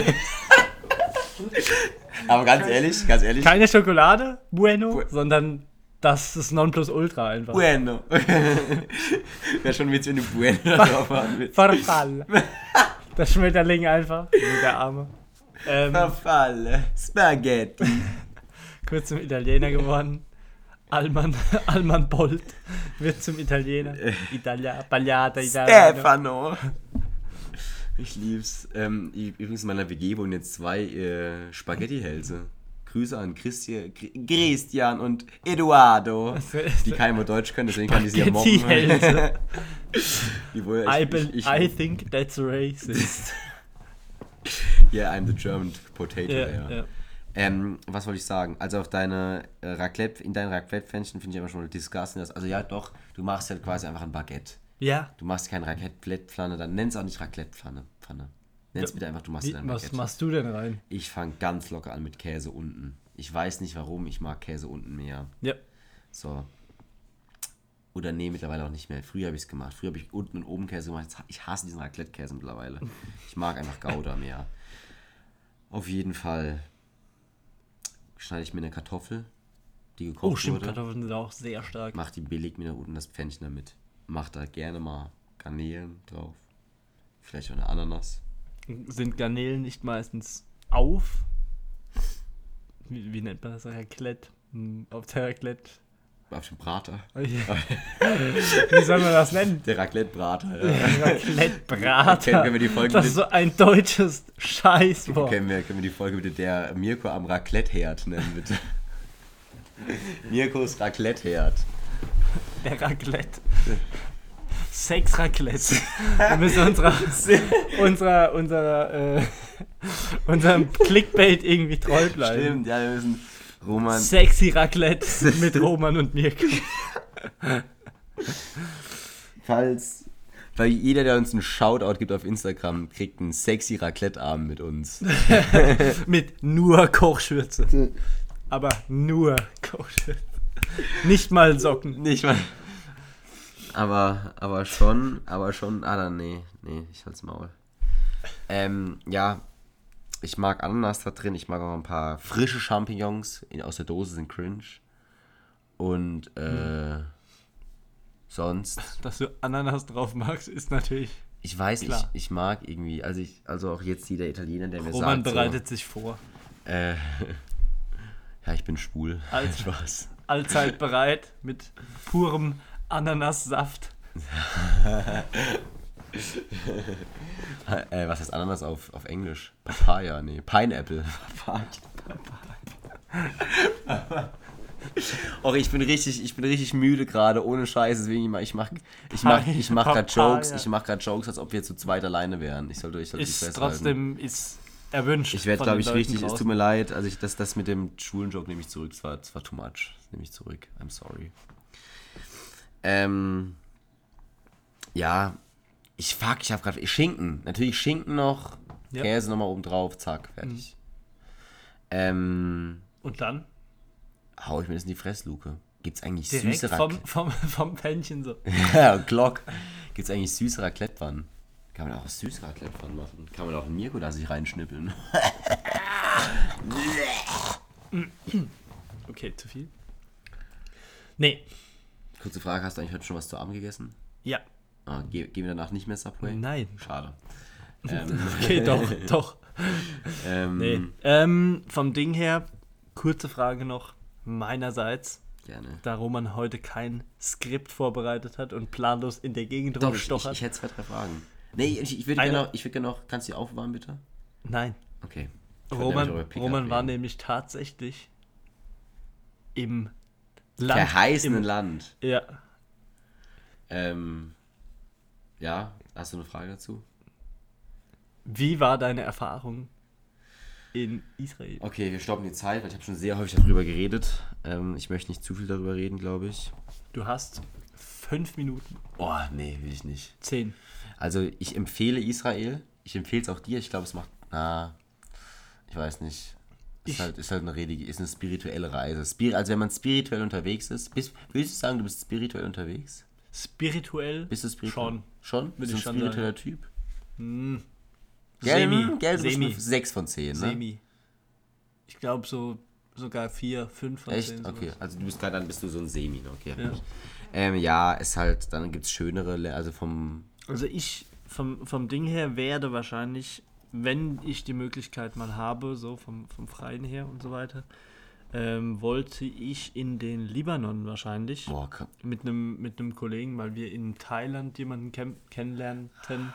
[SPEAKER 1] Aber ganz ehrlich, ganz ehrlich.
[SPEAKER 2] Keine Schokolade, Bueno,
[SPEAKER 1] Bu-
[SPEAKER 2] sondern das ist Nonplusultra einfach.
[SPEAKER 1] Bueno. Wäre schon witzig, wenn du Bueno drauf haben willst.
[SPEAKER 2] Das Schmetterling einfach, mit der Arme. Ähm,
[SPEAKER 1] Verfalle. Spaghetti.
[SPEAKER 2] kurz zum Italiener geworden. Alman, Alman Bolt wird zum Italiener. Italia, Pagliata, Italiano.
[SPEAKER 1] Stefano. Ich lieb's. Ähm, übrigens in meiner WG wohnen jetzt zwei äh, Spaghetti-Hälse. Grüße an Christi Christian und Eduardo, die kein Wort Deutsch können, deswegen kann ich sie ja mobben.
[SPEAKER 2] Spaghetti-Hälse.
[SPEAKER 1] Die wohl-
[SPEAKER 2] I,
[SPEAKER 1] ich,
[SPEAKER 2] bel-
[SPEAKER 1] ich,
[SPEAKER 2] I
[SPEAKER 1] ich,
[SPEAKER 2] think that's racist.
[SPEAKER 1] yeah, I'm the German potato.
[SPEAKER 2] ja,
[SPEAKER 1] ja.
[SPEAKER 2] ja.
[SPEAKER 1] Ähm, was wollte ich sagen? Also auf deine äh, Raclette, in deinen Raclette-Pfännchen finde ich aber schon disgusting. dass- Also ja, doch, du machst ja quasi einfach ein Baguette.
[SPEAKER 2] ja.
[SPEAKER 1] Du machst kein Raclette-Pfanne, dann nenn's auch nicht Raclette-Pfanne. Pfanne. Nenn's bitte einfach, du machst
[SPEAKER 2] Wie,
[SPEAKER 1] dein
[SPEAKER 2] was
[SPEAKER 1] Baguette.
[SPEAKER 2] machst du denn rein?
[SPEAKER 1] Ich fange ganz locker an mit Käse unten. Ich weiß nicht warum, ich mag Käse unten mehr.
[SPEAKER 2] Ja.
[SPEAKER 1] So. Oder nee, mittlerweile auch nicht mehr. Früher habe ich es gemacht. Früher habe ich unten und oben Käse gemacht. Ich hasse diesen Raclette-Käse mittlerweile. Ich mag einfach Gouda mehr. Auf jeden Fall schneide ich mir eine Kartoffel, die gekocht
[SPEAKER 2] Oh, stimmt,
[SPEAKER 1] wurde.
[SPEAKER 2] Kartoffeln sind auch sehr stark.
[SPEAKER 1] Mach die billig mir da unten das Pfännchen damit. Mach da gerne mal Garnelen drauf. Vielleicht auch eine Ananas.
[SPEAKER 2] Sind Garnelen nicht meistens auf? Wie, wie nennt man das? Raclette? Hm, Auf der Raclette.
[SPEAKER 1] Auf dem Brater.
[SPEAKER 2] Wie soll man das nennen?
[SPEAKER 1] Der Raclette-Brater. Ja.
[SPEAKER 2] Raclette-Brater.
[SPEAKER 1] Können wir die Folge
[SPEAKER 2] Das ist so ein deutsches Scheißwort.
[SPEAKER 1] Können wir, können wir die Folge bitte der Mirko am Raclette-Herd nennen, bitte? Mirkos Raclette-Herd.
[SPEAKER 2] Der Raclette. Sex-Raclette. Wir müssen unserer, unserer, unserer, äh, unserem Clickbait irgendwie treu bleiben.
[SPEAKER 1] Stimmt, ja, wir müssen Roman.
[SPEAKER 2] Sexy Raclette mit Roman und Mirko.
[SPEAKER 1] Falls. Weil jeder, der uns einen Shoutout gibt auf Instagram, kriegt einen sexy Raclette-Abend mit uns.
[SPEAKER 2] Mit nur Kochschürze. Aber nur Kochschürze. Nicht mal Socken.
[SPEAKER 1] Nicht mal. Aber, aber schon, aber schon. Ah, dann, nee, nee, ich halt's Maul. Ähm, ja, ich mag Ananas da drin. Ich mag auch ein paar frische Champignons in, aus der Dose, sind cringe. Und, äh, sonst.
[SPEAKER 2] Dass du Ananas drauf magst, ist natürlich.
[SPEAKER 1] Ich weiß, ich,
[SPEAKER 2] Klar.
[SPEAKER 1] ich mag irgendwie, also ich, also auch jetzt jeder Italiener, der mir
[SPEAKER 2] Roman
[SPEAKER 1] sagt,
[SPEAKER 2] bereitet sich vor.
[SPEAKER 1] so, äh, ja, ich bin schwul.
[SPEAKER 2] Als-
[SPEAKER 1] Spaß.
[SPEAKER 2] Allzeit bereit mit purem Ananassaft.
[SPEAKER 1] Äh, was heißt Ananas auf, auf Englisch? Papaya, nee, Pineapple. Och, ich bin richtig, ich bin richtig müde gerade, ohne Scheiß, deswegen ich mach, ich mach, ich mach, ich mach grad
[SPEAKER 2] Papaya.
[SPEAKER 1] Jokes, ich mach grad Jokes, als ob wir zu zweit alleine wären. Ich sollte, ich sollte mich
[SPEAKER 2] Ist
[SPEAKER 1] festhalten.
[SPEAKER 2] trotzdem ist erwünscht.
[SPEAKER 1] Ich werde, glaube ich,
[SPEAKER 2] Leuten
[SPEAKER 1] richtig, es
[SPEAKER 2] draußen.
[SPEAKER 1] tut mir leid, also ich, das, das mit dem schwulen Joke nehme ich zurück, das war, war too much, das nehme ich zurück, I'm sorry. Ähm, ja, ich fuck, ich habe gerade Schinken, natürlich Schinken noch,
[SPEAKER 2] Ja.
[SPEAKER 1] Käse nochmal oben drauf, zack, fertig. Ähm,
[SPEAKER 2] Und dann
[SPEAKER 1] hau ich mir das in die Fressluke. Gibt's eigentlich
[SPEAKER 2] direkt
[SPEAKER 1] süße
[SPEAKER 2] vom, vom, vom Pännchen so.
[SPEAKER 1] ja, Glock. Gibt's eigentlich süße Raclette-Pfannen? Kann man auch süße Raclette-Pfannen machen? Kann man auch in Mirko da sich reinschnippeln?
[SPEAKER 2] Okay, zu viel? Nee.
[SPEAKER 1] Kurze Frage, hast du eigentlich heute schon was zu Abend gegessen?
[SPEAKER 2] Ja.
[SPEAKER 1] Ah, ge gehen wir danach nicht mehr Subway?
[SPEAKER 2] Nein.
[SPEAKER 1] Schade. Ähm,
[SPEAKER 2] Okay, doch, doch.
[SPEAKER 1] ähm,
[SPEAKER 2] Nee. Ähm, vom Ding her, kurze Frage noch meinerseits,
[SPEAKER 1] Gerne.
[SPEAKER 2] da Roman heute kein Skript vorbereitet hat und planlos in der Gegend
[SPEAKER 1] Doch, ich, ich,
[SPEAKER 2] rumstochert.
[SPEAKER 1] ich hätte zwei, drei Fragen. Nee, ich, ich würde gerne noch, ich würd gerne noch, kannst du die aufwarmen, bitte?
[SPEAKER 2] Nein.
[SPEAKER 1] Okay. Ich
[SPEAKER 2] Roman, Roman war nämlich tatsächlich im Land.
[SPEAKER 1] Verheißenen
[SPEAKER 2] im,
[SPEAKER 1] Land.
[SPEAKER 2] Ja.
[SPEAKER 1] Ähm, ja, hast du eine Frage dazu?
[SPEAKER 2] Wie war deine Erfahrung in Israel?
[SPEAKER 1] Okay, wir stoppen die Zeit, weil ich habe schon sehr häufig darüber geredet. Ähm, ich möchte nicht zu viel darüber reden, glaube ich.
[SPEAKER 2] Du hast fünf Minuten.
[SPEAKER 1] Oh, nee, will ich nicht.
[SPEAKER 2] Zehn.
[SPEAKER 1] Also ich empfehle Israel. Ich empfehle es auch dir. Ich glaube, es macht. Na, ich weiß nicht. Ist halt, ist halt eine Rede, ist eine spirituelle Reise. Spir also wenn man spirituell unterwegs ist, bist, willst du sagen, du bist spirituell unterwegs?
[SPEAKER 2] Spirituell?
[SPEAKER 1] Bist du spirituell?
[SPEAKER 2] Schon.
[SPEAKER 1] Schon? Bist du ein spiritueller Typ?
[SPEAKER 2] Hm.
[SPEAKER 1] Gell,
[SPEAKER 2] Semi.
[SPEAKER 1] Gell, du bist
[SPEAKER 2] Semi.
[SPEAKER 1] 6 von 10, ne?
[SPEAKER 2] Semi. Ich glaube so sogar vier, fünf von
[SPEAKER 1] Echt?
[SPEAKER 2] zehn.
[SPEAKER 1] Okay,
[SPEAKER 2] sowas.
[SPEAKER 1] also du bist dann bist du so ein Semi, ne? okay.
[SPEAKER 2] Ja.
[SPEAKER 1] Ähm, ja, ist halt, dann gibt es schönere, also vom,
[SPEAKER 2] Also ich vom, vom Ding her werde wahrscheinlich, wenn ich die Möglichkeit mal habe, so vom, vom Freien her und so weiter, ähm, wollte ich in den Libanon wahrscheinlich
[SPEAKER 1] boah,
[SPEAKER 2] mit einem mit einem Kollegen, weil wir in Thailand jemanden ken kennenlernten,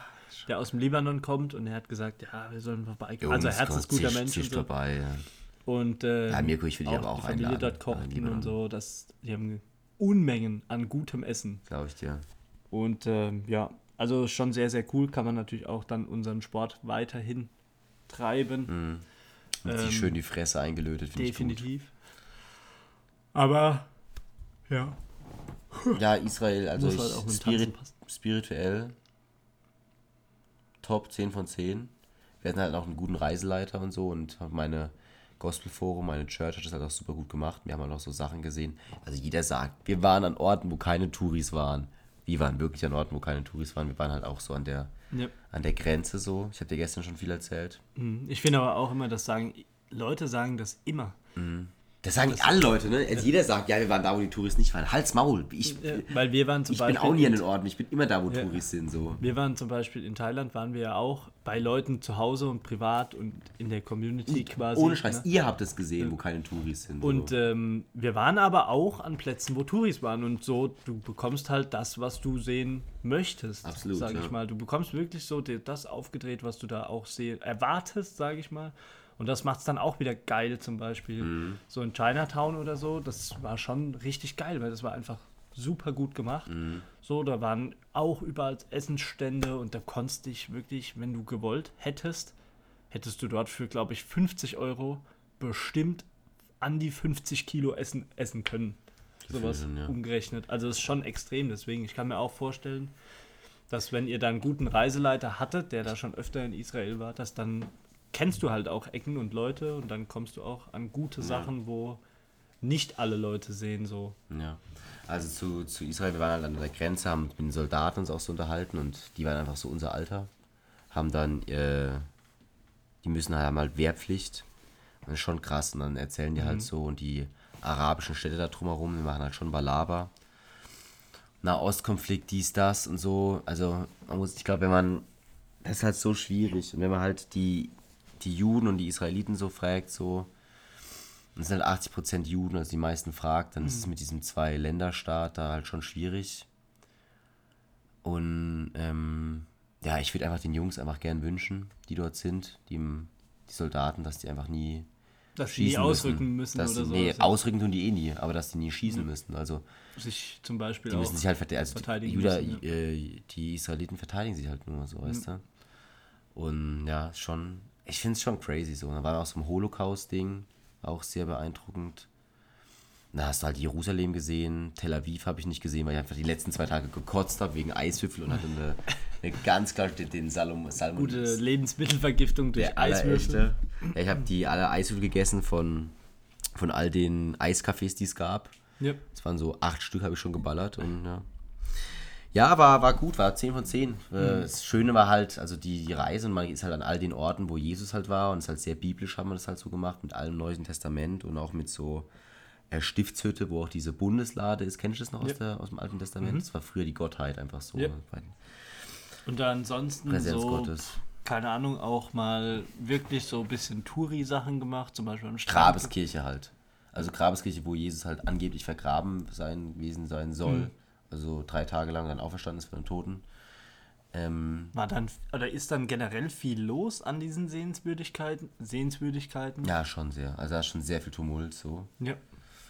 [SPEAKER 2] der aus dem Libanon kommt und er hat gesagt, ja, wir sollen vorbeikommen. Also
[SPEAKER 1] Jungs,
[SPEAKER 2] herzensguter
[SPEAKER 1] Gott,
[SPEAKER 2] Mensch und so.
[SPEAKER 1] dabei. Ja.
[SPEAKER 2] Und äh,
[SPEAKER 1] Ja, Mirko, ich will dich
[SPEAKER 2] auch
[SPEAKER 1] aber auch
[SPEAKER 2] die Familie
[SPEAKER 1] einladen,
[SPEAKER 2] dort kochten
[SPEAKER 1] Libanon.
[SPEAKER 2] und so, dass die haben Unmengen an gutem Essen.
[SPEAKER 1] Glaube ich dir.
[SPEAKER 2] Und ähm, ja, also schon sehr, sehr cool. Kann man natürlich auch dann unseren Sport weiterhin treiben.
[SPEAKER 1] Und
[SPEAKER 2] Ähm,
[SPEAKER 1] sich schön die Fresse eingelötet, finde ich.
[SPEAKER 2] Definitiv. Aber ja,
[SPEAKER 1] Ja, Israel, also ich,
[SPEAKER 2] halt
[SPEAKER 1] spirit, spirituell top 10 von 10. Wir hatten halt auch einen guten Reiseleiter und so und meine Gospelforum, meine Church hat das halt auch super gut gemacht. Wir haben halt auch so Sachen gesehen. Also jeder sagt, wir waren an Orten, wo keine Touris waren. Wir waren wirklich an Orten, wo keine Touris waren. Wir waren halt auch so an der,
[SPEAKER 2] Ja.
[SPEAKER 1] an der Grenze so. Ich habe dir gestern schon viel erzählt.
[SPEAKER 2] Mhm. Ich finde aber auch immer, das sagen Leute sagen das immer.
[SPEAKER 1] Das sagen alle Leute, ne? Also jeder sagt, ja, wir waren da, wo die Touristen nicht waren. Halt's Maul. Ich,
[SPEAKER 2] Ja, weil wir waren zum
[SPEAKER 1] ich bin
[SPEAKER 2] Beispiel
[SPEAKER 1] auch nie an
[SPEAKER 2] in-
[SPEAKER 1] den Orten. Ich bin immer da, wo
[SPEAKER 2] Ja.
[SPEAKER 1] Touris sind. So.
[SPEAKER 2] Wir waren zum Beispiel in Thailand, waren wir ja auch bei Leuten zu Hause und privat und in der Community quasi.
[SPEAKER 1] Ohne Scheiß,
[SPEAKER 2] ne?
[SPEAKER 1] ihr habt es gesehen, wo keine Touris sind.
[SPEAKER 2] Und
[SPEAKER 1] so.
[SPEAKER 2] ähm, wir waren aber auch an Plätzen, wo Touris waren und so, du bekommst halt das, was du sehen möchtest.
[SPEAKER 1] Absolut,
[SPEAKER 2] Sag ich
[SPEAKER 1] ja.
[SPEAKER 2] mal. Du bekommst wirklich so das aufgedreht, was du da auch sehen, erwartest, sage ich mal. Und das macht es dann auch wieder geil, zum Beispiel.
[SPEAKER 1] Mhm.
[SPEAKER 2] So in Chinatown oder so, das war schon richtig geil, weil das war einfach super gut gemacht.
[SPEAKER 1] Mhm.
[SPEAKER 2] So, da waren auch überall Essensstände und da konntest dich wirklich, wenn du gewollt hättest, hättest du dort für, glaube ich, 50 Euro bestimmt an die 50 Kilo Essen essen können. Sowas
[SPEAKER 1] Sinn, ja.
[SPEAKER 2] umgerechnet. Also das ist schon extrem. Deswegen, ich kann mir auch vorstellen, dass wenn ihr da einen guten Reiseleiter hattet, der da schon öfter in Israel war, dass dann kennst du halt auch Ecken und Leute und dann kommst du auch an gute Sachen, wo nicht alle Leute sehen so.
[SPEAKER 1] Ja. Also zu, zu Israel, wir waren halt an der Grenze, haben mit den Soldaten uns auch so unterhalten und die waren einfach so unser Alter. Haben dann, äh, die müssen halt, haben halt Wehrpflicht. Das ist schon krass. Und dann erzählen die halt so und die arabischen Städte da drumherum, die machen halt schon Balaba. Nahostkonflikt, dies, das und so. Also man muss, ich glaube, wenn man, das ist halt so schwierig. Und wenn man halt die, die Juden und die Israeliten so fragt, so, und es sind halt 80% Juden, also die meisten fragt, dann ist es mit diesem Zwei-Länder-Staat da halt schon schwierig. Und ähm, ja, ich würde einfach den Jungs einfach gern wünschen, die dort sind, die, die Soldaten, dass die einfach nie
[SPEAKER 2] Dass sie nie ausrücken müssen,
[SPEAKER 1] dass
[SPEAKER 2] oder so.
[SPEAKER 1] Nee, ausrücken tun die eh nie, aber dass die nie schießen müssen. Also
[SPEAKER 2] sich zum Beispiel
[SPEAKER 1] die müssen sich halt verteidigen. Also
[SPEAKER 2] verteidigen
[SPEAKER 1] die, Juda,
[SPEAKER 2] müssen, ja.
[SPEAKER 1] äh, die Israeliten verteidigen sich halt nur, so, weißt du? Und ja, schon, ich finde es schon crazy so. Da war auch so ein Holocaust-Ding, auch sehr beeindruckend. Da hast du halt Jerusalem gesehen, Tel Aviv habe ich nicht gesehen, weil ich einfach die letzten zwei Tage gekotzt habe wegen Eiswürfel und hatte eine, eine ganz klar den, Salom, Salmon.
[SPEAKER 2] Gute Lebensmittelvergiftung durch Eiswürfel.
[SPEAKER 1] Ja, ich habe die alle Eiswürfel gegessen von, von all den Eiscafés, die es gab. Es waren so acht Stück, habe ich schon geballert und ja. Ja, war, war gut, war 10 von 10. Äh, Das Schöne war halt, also die, die Reise und man ist halt an all den Orten, wo Jesus halt war und es ist halt sehr biblisch, haben wir das halt so gemacht, mit allem Neuen Testament und auch mit so äh, Stiftshütte, wo auch diese Bundeslade ist. Kennst du das noch aus,
[SPEAKER 2] Ja.
[SPEAKER 1] der, aus dem Alten Testament? Das war früher die Gottheit einfach so.
[SPEAKER 2] Ja. Und ansonsten
[SPEAKER 1] Präsenz
[SPEAKER 2] so,
[SPEAKER 1] Gottes.
[SPEAKER 2] keine Ahnung, auch mal wirklich so ein bisschen Touri-Sachen gemacht, zum Beispiel am Strand.
[SPEAKER 1] Grabeskirche halt. Also Grabeskirche, wo Jesus halt angeblich vergraben sein gewesen sein soll.
[SPEAKER 2] Mhm.
[SPEAKER 1] Also drei Tage lang dann auferstanden ist von den Toten. Ähm,
[SPEAKER 2] War dann, oder ist dann generell viel los an diesen Sehenswürdigkeiten? Sehenswürdigkeiten?
[SPEAKER 1] ja, schon sehr. Also da ist schon sehr viel Tumult so.
[SPEAKER 2] Ja.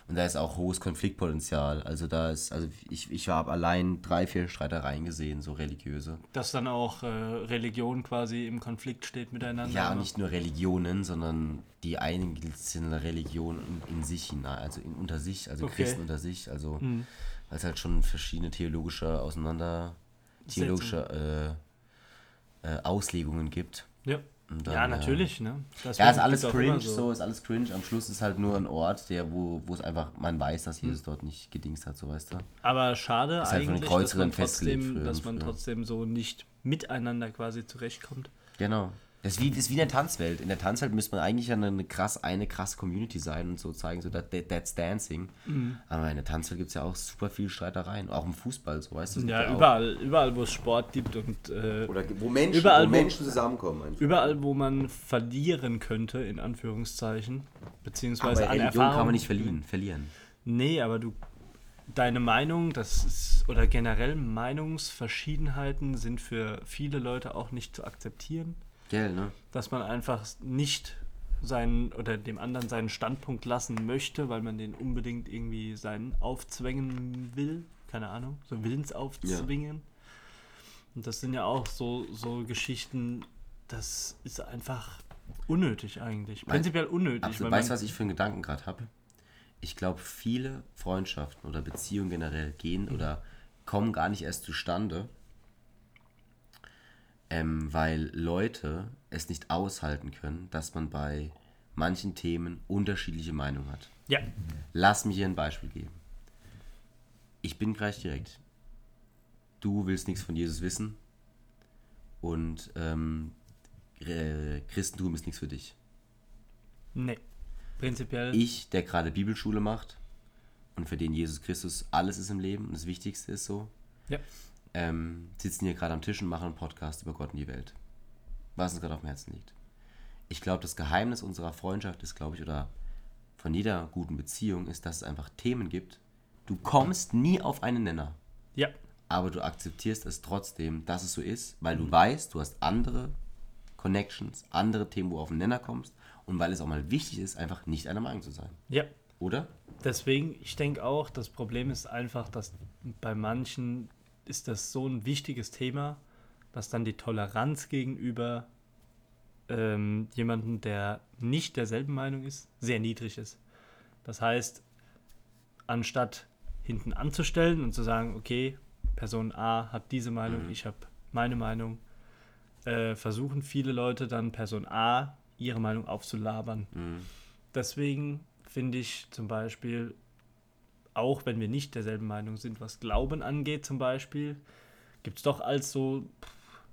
[SPEAKER 1] Und da ist auch hohes Konfliktpotenzial. Also da ist, also ich, ich habe allein drei, vier Streitereien gesehen, so religiöse.
[SPEAKER 2] Dass dann auch äh, Religion quasi im Konflikt steht miteinander.
[SPEAKER 1] Ja,
[SPEAKER 2] oder?
[SPEAKER 1] nicht nur Religionen, sondern die einzelne Religion in, in sich hinein, also in, unter sich, also
[SPEAKER 2] Okay.
[SPEAKER 1] Christen unter sich, also
[SPEAKER 2] Mhm.
[SPEAKER 1] Weil es halt schon verschiedene theologische Auseinander, theologische äh, äh, Auslegungen gibt.
[SPEAKER 2] Ja.
[SPEAKER 1] Dann,
[SPEAKER 2] ja, natürlich, ne?
[SPEAKER 1] Ja,
[SPEAKER 2] Deswegen
[SPEAKER 1] ist alles cringe, so. ist alles cringe. Am Schluss ist halt nur ein Ort, der, wo, wo es einfach, man weiß, dass. Jesus dort nicht gedingst hat, so weißt du.
[SPEAKER 2] Aber schade
[SPEAKER 1] Ist halt
[SPEAKER 2] eigentlich, dass man, trotzdem, dass man trotzdem so nicht miteinander quasi zurechtkommt.
[SPEAKER 1] Genau. Das ist, wie, das ist wie in der Tanzwelt. In der Tanzwelt müsste man eigentlich eine, eine, krass, eine krasse Community sein und so zeigen, so that, that, that's dancing.
[SPEAKER 2] Mhm.
[SPEAKER 1] Aber in der Tanzwelt gibt es ja auch super viel Streitereien. Auch im Fußball, so weißt du. es gibt
[SPEAKER 2] Ja,
[SPEAKER 1] auch-
[SPEAKER 2] überall, überall, wo es Sport gibt und äh,
[SPEAKER 1] Oder wo Menschen,
[SPEAKER 2] Überall,
[SPEAKER 1] wo
[SPEAKER 2] wo-
[SPEAKER 1] Menschen zusammenkommen. Einfach.
[SPEAKER 2] überall, wo man verlieren könnte, in Anführungszeichen, beziehungsweise
[SPEAKER 1] Aber
[SPEAKER 2] an
[SPEAKER 1] Religion
[SPEAKER 2] Erfahrung.
[SPEAKER 1] kann man nicht verlieren. verlieren.
[SPEAKER 2] Nee, aber du, deine Meinung, das ist, oder generell Meinungsverschiedenheiten sind für viele Leute auch nicht zu akzeptieren.
[SPEAKER 1] Gell, ne?
[SPEAKER 2] dass man einfach nicht seinen oder dem anderen seinen Standpunkt lassen möchte, weil man den unbedingt irgendwie seinen aufzwängen will. Keine Ahnung, so Willensaufzwingen. Und das sind ja auch so, so Geschichten, das ist einfach unnötig eigentlich. Prinzipiell unnötig.
[SPEAKER 1] Absolut. Weißt du, was ich für einen Gedanken gerade habe? Ich glaube, viele Freundschaften oder Beziehungen generell gehen
[SPEAKER 2] Mhm.
[SPEAKER 1] oder kommen gar nicht erst zustande, ähm, weil Leute es nicht aushalten können, dass man bei manchen Themen unterschiedliche Meinungen hat.
[SPEAKER 2] Ja,
[SPEAKER 1] Lass mich hier ein Beispiel geben. Ich bin gleich direkt. Du willst nichts von Jesus wissen und ähm, äh, Christentum ist nichts für dich.
[SPEAKER 2] nee. Prinzipiell.
[SPEAKER 1] ich, der gerade Bibelschule macht und für den Jesus Christus alles ist im Leben und das Wichtigste ist so,
[SPEAKER 2] ja.
[SPEAKER 1] Ähm, sitzen hier gerade am Tisch und machen einen Podcast über Gott und die Welt. Was uns gerade auf dem Herzen liegt. Ich glaube, das Geheimnis unserer Freundschaft ist, glaube ich, oder von jeder guten Beziehung ist, dass es einfach Themen gibt. Du kommst nie auf einen Nenner,
[SPEAKER 2] Ja.
[SPEAKER 1] aber du akzeptierst es trotzdem, dass es so ist, weil du weißt, du hast andere Connections, andere Themen, wo du auf den Nenner kommst und weil es auch mal wichtig ist, einfach nicht einer Meinung zu sein.
[SPEAKER 2] Ja.
[SPEAKER 1] Oder?
[SPEAKER 2] Deswegen, ich denke auch, das Problem ist einfach, dass bei manchen ist das so ein wichtiges Thema, dass dann die Toleranz gegenüber ähm, jemandem, der nicht derselben Meinung ist, sehr niedrig ist. Das heißt, anstatt hinten anzustellen und zu sagen, okay, Person A hat diese Meinung, ich habe meine Meinung, äh, versuchen viele Leute dann Person A ihre Meinung aufzulabern. Deswegen finde ich zum Beispiel, auch wenn wir nicht derselben Meinung sind, was Glauben angeht zum Beispiel, gibt es doch als so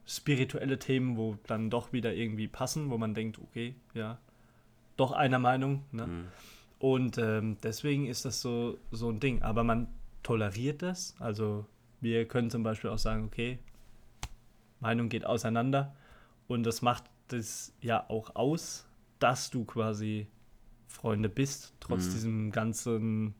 [SPEAKER 2] spirituelle Themen, wo dann doch wieder irgendwie passen, wo man denkt, okay, ja, doch einer Meinung. Ne? Und ähm, deswegen ist das so, so ein Ding. Aber man toleriert das. Also wir können zum Beispiel auch sagen, okay, Meinung geht auseinander. Und das macht das ja auch aus, dass du quasi Freunde bist, trotz
[SPEAKER 1] Mhm.
[SPEAKER 2] diesem ganzen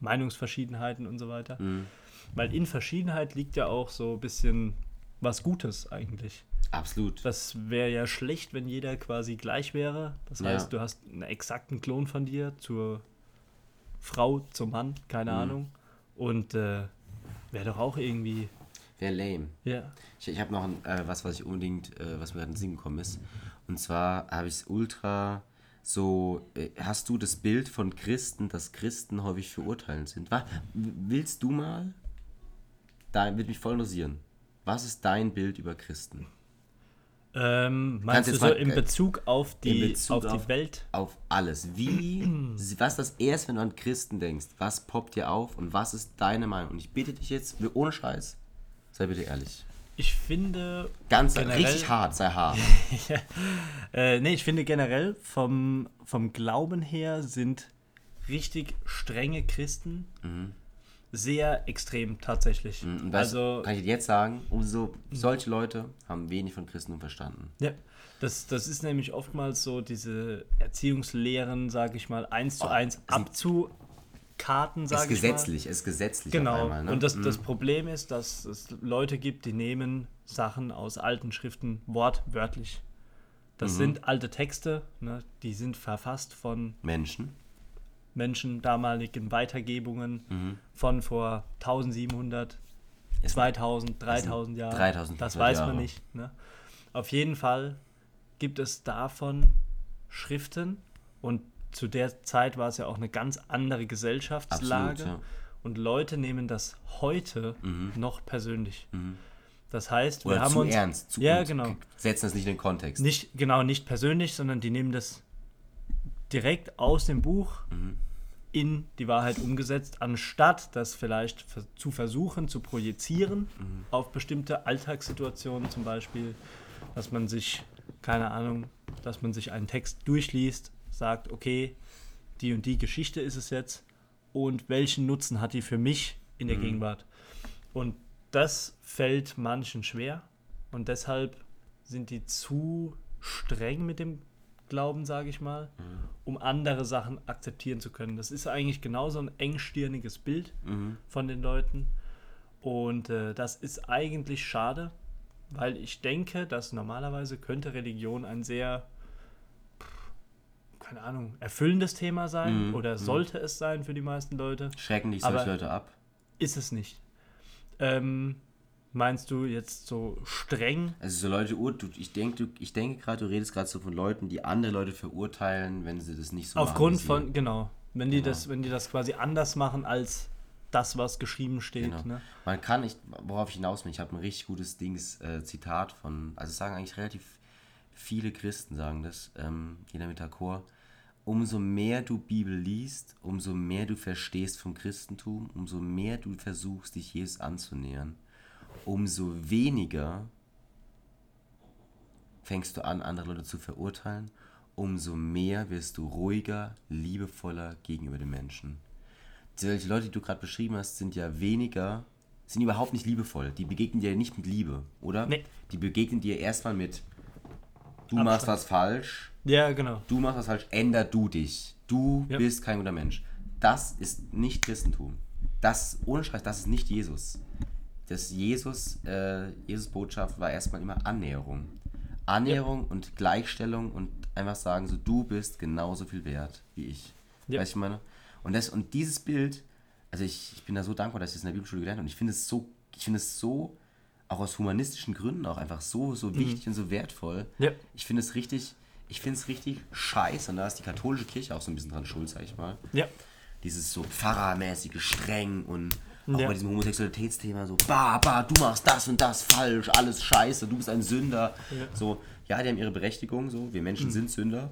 [SPEAKER 2] Meinungsverschiedenheiten und so weiter.
[SPEAKER 1] Mhm.
[SPEAKER 2] Weil in Verschiedenheit liegt ja auch so ein bisschen was Gutes eigentlich.
[SPEAKER 1] Absolut.
[SPEAKER 2] Das wäre ja schlecht, wenn jeder quasi gleich wäre. Das
[SPEAKER 1] Ja.
[SPEAKER 2] heißt, du hast einen exakten Klon von dir zur Frau, zum Mann, keine
[SPEAKER 1] Mhm.
[SPEAKER 2] Ahnung. Und äh, wäre doch auch irgendwie,
[SPEAKER 1] Wäre lame.
[SPEAKER 2] ja.
[SPEAKER 1] Ich, ich habe noch ein, äh, was, was ich unbedingt, äh, was mir gerade in den Sinn gekommen ist. Und zwar habe ich es ultra so, äh, hast du das Bild von Christen, dass Christen häufig verurteilend sind? Was, willst du mal? Da würde mich voll interessieren. Was ist dein Bild über Christen?
[SPEAKER 2] Ähm, meinst du
[SPEAKER 1] jetzt
[SPEAKER 2] so in
[SPEAKER 1] äh,
[SPEAKER 2] Bezug auf die,
[SPEAKER 1] Bezug
[SPEAKER 2] auf die
[SPEAKER 1] auf-
[SPEAKER 2] Welt?
[SPEAKER 1] Auf alles. Wie, was ist das erst, wenn du an Christen denkst? Was poppt dir auf und was ist deine Meinung? Und ich bitte dich jetzt, ohne Scheiß, sei bitte ehrlich.
[SPEAKER 2] Ich finde.
[SPEAKER 1] Ganz
[SPEAKER 2] Generell-
[SPEAKER 1] richtig hart, sei hart.
[SPEAKER 2] Äh, nee, ich finde generell vom, vom Glauben her sind richtig strenge Christen sehr extrem tatsächlich.
[SPEAKER 1] Mhm.
[SPEAKER 2] Also,
[SPEAKER 1] kann ich jetzt sagen, umso solche Leute haben wenig von Christentum verstanden.
[SPEAKER 2] ja, das, das ist nämlich oftmals so diese Erziehungslehren, sage ich mal, eins zu
[SPEAKER 1] Oh,
[SPEAKER 2] eins
[SPEAKER 1] sind-
[SPEAKER 2] abzukarten,
[SPEAKER 1] Es
[SPEAKER 2] sage
[SPEAKER 1] ist
[SPEAKER 2] ich mal.
[SPEAKER 1] gesetzlich, es ist gesetzlich
[SPEAKER 2] Genau.
[SPEAKER 1] einmal. Ne?
[SPEAKER 2] Und das,
[SPEAKER 1] Mhm.
[SPEAKER 2] das Problem ist, dass es Leute gibt, die nehmen Sachen aus alten Schriften wortwörtlich.
[SPEAKER 1] Mhm.
[SPEAKER 2] Das sind alte Texte, ne, die sind verfasst von
[SPEAKER 1] Menschen.
[SPEAKER 2] Menschen damaligen Weitergebungen
[SPEAKER 1] Mhm.
[SPEAKER 2] von vor 1700,
[SPEAKER 1] Es-
[SPEAKER 2] 2000, 3000 Jahren.
[SPEAKER 1] 3500
[SPEAKER 2] Das weiß man
[SPEAKER 1] Jahre.
[SPEAKER 2] nicht. Ne? Auf jeden Fall gibt es davon Schriften und zu der Zeit war es ja auch eine ganz andere Gesellschaftslage
[SPEAKER 1] Absolut, ja.
[SPEAKER 2] und Leute nehmen das heute noch persönlich. Das heißt, wir
[SPEAKER 1] Mhm. Oder
[SPEAKER 2] haben
[SPEAKER 1] zu
[SPEAKER 2] uns
[SPEAKER 1] ernst. Zu,
[SPEAKER 2] ja genau
[SPEAKER 1] Setzen das nicht in den Kontext.
[SPEAKER 2] nicht genau nicht persönlich, sondern die nehmen das direkt aus dem Buch
[SPEAKER 1] Mhm.
[SPEAKER 2] in die Wahrheit umgesetzt, anstatt das vielleicht zu versuchen zu projizieren
[SPEAKER 1] Mhm.
[SPEAKER 2] auf bestimmte Alltagssituationen zum Beispiel, dass man sich keine Ahnung, dass man sich einen Text durchliest, sagt, okay, die und die Geschichte ist es jetzt und welchen Nutzen hat die für mich in der Gegenwart? Und das fällt manchen schwer und deshalb sind die zu streng mit dem Glauben, sage ich mal, um andere Sachen akzeptieren zu können. Das ist eigentlich genauso ein engstirniges Bild
[SPEAKER 1] Mhm.
[SPEAKER 2] von den Leuten und äh, das ist eigentlich schade, weil ich denke, dass normalerweise könnte Religion ein sehr keine Ahnung, erfüllendes Thema sein
[SPEAKER 1] Mhm,
[SPEAKER 2] oder
[SPEAKER 1] mhm.
[SPEAKER 2] sollte es sein für die meisten Leute.
[SPEAKER 1] Schrecken dich solche Leute ab?
[SPEAKER 2] Ist es nicht. Ähm, meinst du jetzt so streng?
[SPEAKER 1] Also so Leute, du, ich denke, du, ich denke gerade, du redest gerade so von Leuten, die andere Leute verurteilen, wenn sie das nicht so
[SPEAKER 2] Aufgrund
[SPEAKER 1] machen. wie
[SPEAKER 2] von, genau, wenn die,
[SPEAKER 1] Genau.
[SPEAKER 2] das, wenn die das quasi anders machen als das, was geschrieben steht.
[SPEAKER 1] Genau.
[SPEAKER 2] Ne?
[SPEAKER 1] Man kann nicht, worauf ich hinaus will, ich habe ein richtig gutes Dings, äh, Zitat von, also es sagen eigentlich relativ viele Christen sagen das, ähm, jeder mit D'accord. Umso mehr du Bibel liest, umso mehr du verstehst vom Christentum, umso mehr du versuchst, dich Jesus anzunähern, umso weniger fängst du an, andere Leute zu verurteilen, umso mehr wirst du ruhiger, liebevoller gegenüber den Menschen. Solche Leute, die du gerade beschrieben hast, sind ja weniger, sind überhaupt nicht liebevoll. Die begegnen dir nicht mit Liebe, oder?
[SPEAKER 2] Nee.
[SPEAKER 1] Die begegnen dir erstmal mit, du
[SPEAKER 2] Abstand.
[SPEAKER 1] machst was falsch,
[SPEAKER 2] Ja, genau.
[SPEAKER 1] du machst was falsch, änder du dich. Du
[SPEAKER 2] Ja.
[SPEAKER 1] bist kein guter Mensch. Das ist nicht Christentum. Das, ohne Scheiß, das ist nicht Jesus. Das Jesus, äh, Jesus Botschaft war erstmal immer Annäherung. Annäherung und Gleichstellung und einfach sagen, so du bist genauso viel wert wie ich.
[SPEAKER 2] Ja.
[SPEAKER 1] Weißt du, ich meine? Und, das, und dieses Bild, also ich, ich bin da so dankbar, dass ich das in der Bibelschule gelernt habe. Und ich finde es so, ich finde es so, auch aus humanistischen Gründen auch einfach so, so wichtig und so wertvoll.
[SPEAKER 2] Mhm. Ja.
[SPEAKER 1] Ich finde es richtig, ich finde es richtig scheiße. Und da ist die katholische Kirche auch so ein bisschen dran schuld, sag ich mal.
[SPEAKER 2] Ja.
[SPEAKER 1] Dieses so pfarrermäßige streng und auch
[SPEAKER 2] Ja.
[SPEAKER 1] bei diesem Homosexualitätsthema so, bah, bah, du machst das und das falsch, alles scheiße, du bist ein Sünder.
[SPEAKER 2] Ja.
[SPEAKER 1] So, ja, die haben ihre Berechtigung, so, wir Menschen sind Sünder.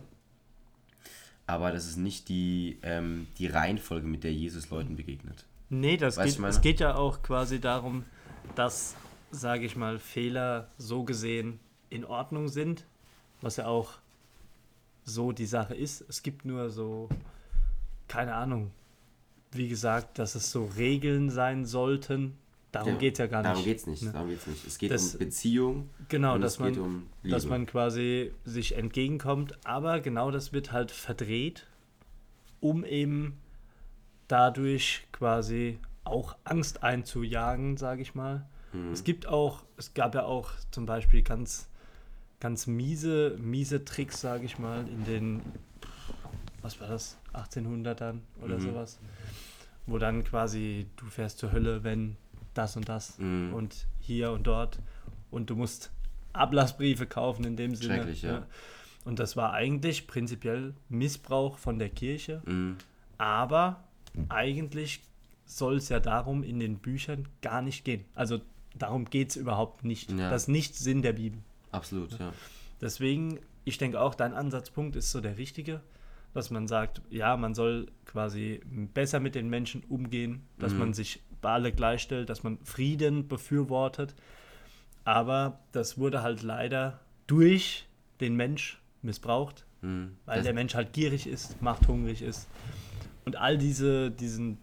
[SPEAKER 1] Aber das ist nicht die, ähm, die Reihenfolge, mit der Jesus Leuten begegnet.
[SPEAKER 2] Nee, das
[SPEAKER 1] Weißt
[SPEAKER 2] geht, es geht ja auch quasi darum, dass, sage ich mal, Fehler so gesehen in Ordnung sind, was ja auch so die Sache ist. Es gibt nur so, keine Ahnung, wie gesagt, dass es so Regeln sein sollten. Darum
[SPEAKER 1] Ja,
[SPEAKER 2] geht es ja gar nicht.
[SPEAKER 1] Darum geht's nicht.
[SPEAKER 2] ne?
[SPEAKER 1] Darum geht's nicht. Es geht
[SPEAKER 2] Das-
[SPEAKER 1] um Beziehung.
[SPEAKER 2] Genau, dass
[SPEAKER 1] es geht
[SPEAKER 2] man,
[SPEAKER 1] um
[SPEAKER 2] dass man quasi sich entgegenkommt, aber genau das wird halt verdreht, um eben dadurch quasi auch Angst einzujagen, sage ich mal.
[SPEAKER 1] Mhm.
[SPEAKER 2] Es gibt auch, es gab ja auch zum Beispiel ganz, ganz miese, miese Tricks, sage ich mal, in den, was war das, 1800ern oder
[SPEAKER 1] Mhm.
[SPEAKER 2] sowas, wo dann quasi du fährst zur Hölle, wenn das und das
[SPEAKER 1] Mhm.
[SPEAKER 2] und hier und dort und du musst Ablassbriefe kaufen in dem Sinne.
[SPEAKER 1] Schrecklich, ja.
[SPEAKER 2] Und das war eigentlich prinzipiell Missbrauch von der Kirche.
[SPEAKER 1] Mhm.
[SPEAKER 2] Aber eigentlich soll es ja darum in den Büchern gar nicht gehen. Also darum geht es überhaupt nicht.
[SPEAKER 1] Ja.
[SPEAKER 2] Das ist nicht Sinn der Bibel.
[SPEAKER 1] Absolut, ja.
[SPEAKER 2] Deswegen, ich denke auch, dein Ansatzpunkt ist so der richtige, dass man sagt, ja, man soll quasi besser mit den Menschen umgehen, dass man sich alle gleichstellt, dass man Frieden befürwortet. Aber das wurde halt leider durch den Mensch missbraucht,
[SPEAKER 1] Mhm.
[SPEAKER 2] weil
[SPEAKER 1] Das-
[SPEAKER 2] der Mensch halt gierig ist, machthungrig ist und all diese, diesen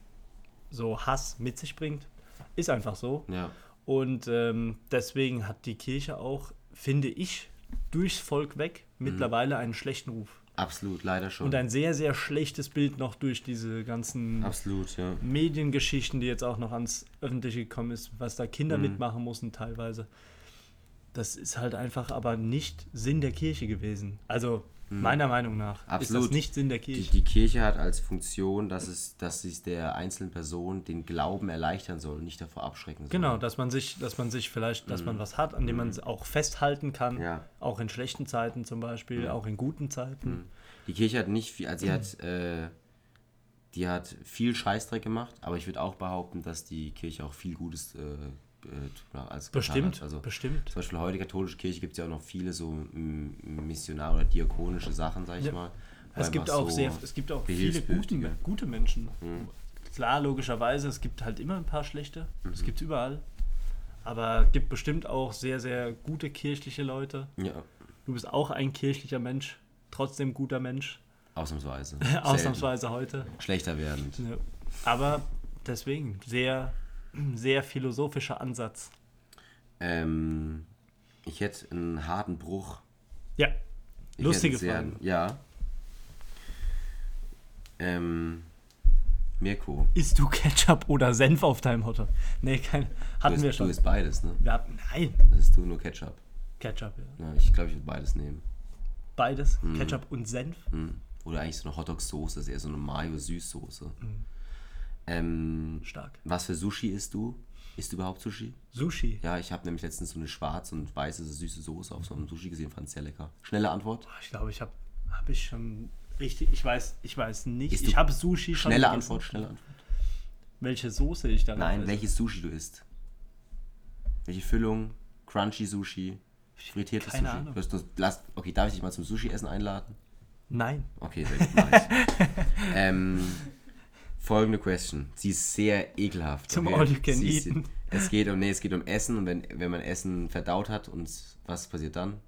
[SPEAKER 2] so Hass mit sich bringt. Ist einfach so.
[SPEAKER 1] ja.
[SPEAKER 2] Und ähm, deswegen hat die Kirche auch, finde ich, durchs Volk weg mittlerweile einen schlechten Ruf.
[SPEAKER 1] Absolut, leider schon.
[SPEAKER 2] Und ein sehr, sehr schlechtes Bild noch durch diese ganzen
[SPEAKER 1] Absolut, ja.
[SPEAKER 2] Mediengeschichten, die jetzt auch noch ans Öffentliche gekommen ist, was da Kinder
[SPEAKER 1] Mhm.
[SPEAKER 2] mitmachen mussten teilweise. Das ist halt einfach aber nicht Sinn der Kirche gewesen. Also meiner Meinung nach ist.
[SPEAKER 1] Absolut.
[SPEAKER 2] das nicht Sinn der
[SPEAKER 1] Die,
[SPEAKER 2] Kirche.
[SPEAKER 1] die Kirche hat als Funktion, dass es, dass es der einzelnen Person den Glauben erleichtern soll, nicht davor abschrecken soll.
[SPEAKER 2] Genau, dass man sich, dass man sich vielleicht, dass man was hat, an dem man auch festhalten kann.
[SPEAKER 1] Ja.
[SPEAKER 2] auch in schlechten Zeiten zum Beispiel, auch in guten Zeiten.
[SPEAKER 1] Die Kirche hat nicht viel, also sie hat, äh, die hat viel Scheißdreck gemacht, aber ich würde auch behaupten, dass die Kirche auch viel Gutes äh, als getan
[SPEAKER 2] Bestimmt.
[SPEAKER 1] Also
[SPEAKER 2] bestimmt.
[SPEAKER 1] zum Beispiel heute katholische Kirche gibt es ja auch noch viele so mm, Missionar- oder diakonische Sachen, sag ich
[SPEAKER 2] Ja.
[SPEAKER 1] mal.
[SPEAKER 2] Es gibt auch
[SPEAKER 1] so
[SPEAKER 2] sehr, es gibt auch viele gute, gute Menschen. Klar, logischerweise, es gibt halt immer ein paar schlechte. Es gibt überall. Aber es gibt bestimmt auch sehr, sehr gute kirchliche Leute.
[SPEAKER 1] Ja,
[SPEAKER 2] Du bist auch ein kirchlicher Mensch, trotzdem guter Mensch,
[SPEAKER 1] ausnahmsweise.
[SPEAKER 2] ausnahmsweise heute.
[SPEAKER 1] Schlechter werdend.
[SPEAKER 2] Ja. Aber deswegen, sehr, sehr philosophischer Ansatz.
[SPEAKER 1] Ähm, ich hätte einen harten Bruch.
[SPEAKER 2] Ja,
[SPEAKER 1] Ich
[SPEAKER 2] lustige
[SPEAKER 1] einen
[SPEAKER 2] Frage.
[SPEAKER 1] Ja. Ähm, Mirko.
[SPEAKER 2] Isst du Ketchup oder Senf auf deinem Hotdog? Nee, kein,
[SPEAKER 1] Du
[SPEAKER 2] hatten
[SPEAKER 1] isst,
[SPEAKER 2] wir
[SPEAKER 1] du
[SPEAKER 2] schon.
[SPEAKER 1] isst beides, ne?
[SPEAKER 2] Wir hatten, nein,
[SPEAKER 1] Das ist du nur Ketchup.
[SPEAKER 2] Ketchup, ja.
[SPEAKER 1] Ja, ich glaube, ich würde beides nehmen.
[SPEAKER 2] Beides, Ketchup und Senf.
[SPEAKER 1] Hm. Oder eigentlich so eine Hotdog-Soße, ist eher so eine Mayo-Süßsoße. Ähm,
[SPEAKER 2] Stark.
[SPEAKER 1] was für Sushi isst du? Isst du überhaupt Sushi?
[SPEAKER 2] Sushi.
[SPEAKER 1] Ja, ich habe nämlich letztens so eine schwarze und weiße süße Soße auf so einem Sushi gesehen, fand es sehr lecker. Schnelle Antwort?
[SPEAKER 2] Ich glaube, ich habe hab ich schon richtig, ich weiß, ich weiß nicht.
[SPEAKER 1] Isst
[SPEAKER 2] Ich habe Sushi schon
[SPEAKER 1] Schnelle. Antwort, schnelle Antwort.
[SPEAKER 2] Welche Soße ich dann
[SPEAKER 1] Nein, welches Sushi du isst. Welche Füllung? Crunchy Sushi? Frittiertes
[SPEAKER 2] Keine
[SPEAKER 1] Sushi?
[SPEAKER 2] Ahnung.
[SPEAKER 1] Du hast, lass, okay, darf ich dich mal zum Sushi-Essen einladen?
[SPEAKER 2] Nein.
[SPEAKER 1] Okay, sehr gut, ich. ähm, folgende Question. Sie ist sehr ekelhaft.
[SPEAKER 2] Zum
[SPEAKER 1] okay?
[SPEAKER 2] All you can
[SPEAKER 1] ist-
[SPEAKER 2] eaten.
[SPEAKER 1] Es geht um, nee, es geht um Essen und wenn, wenn man Essen verdaut hat und was passiert dann?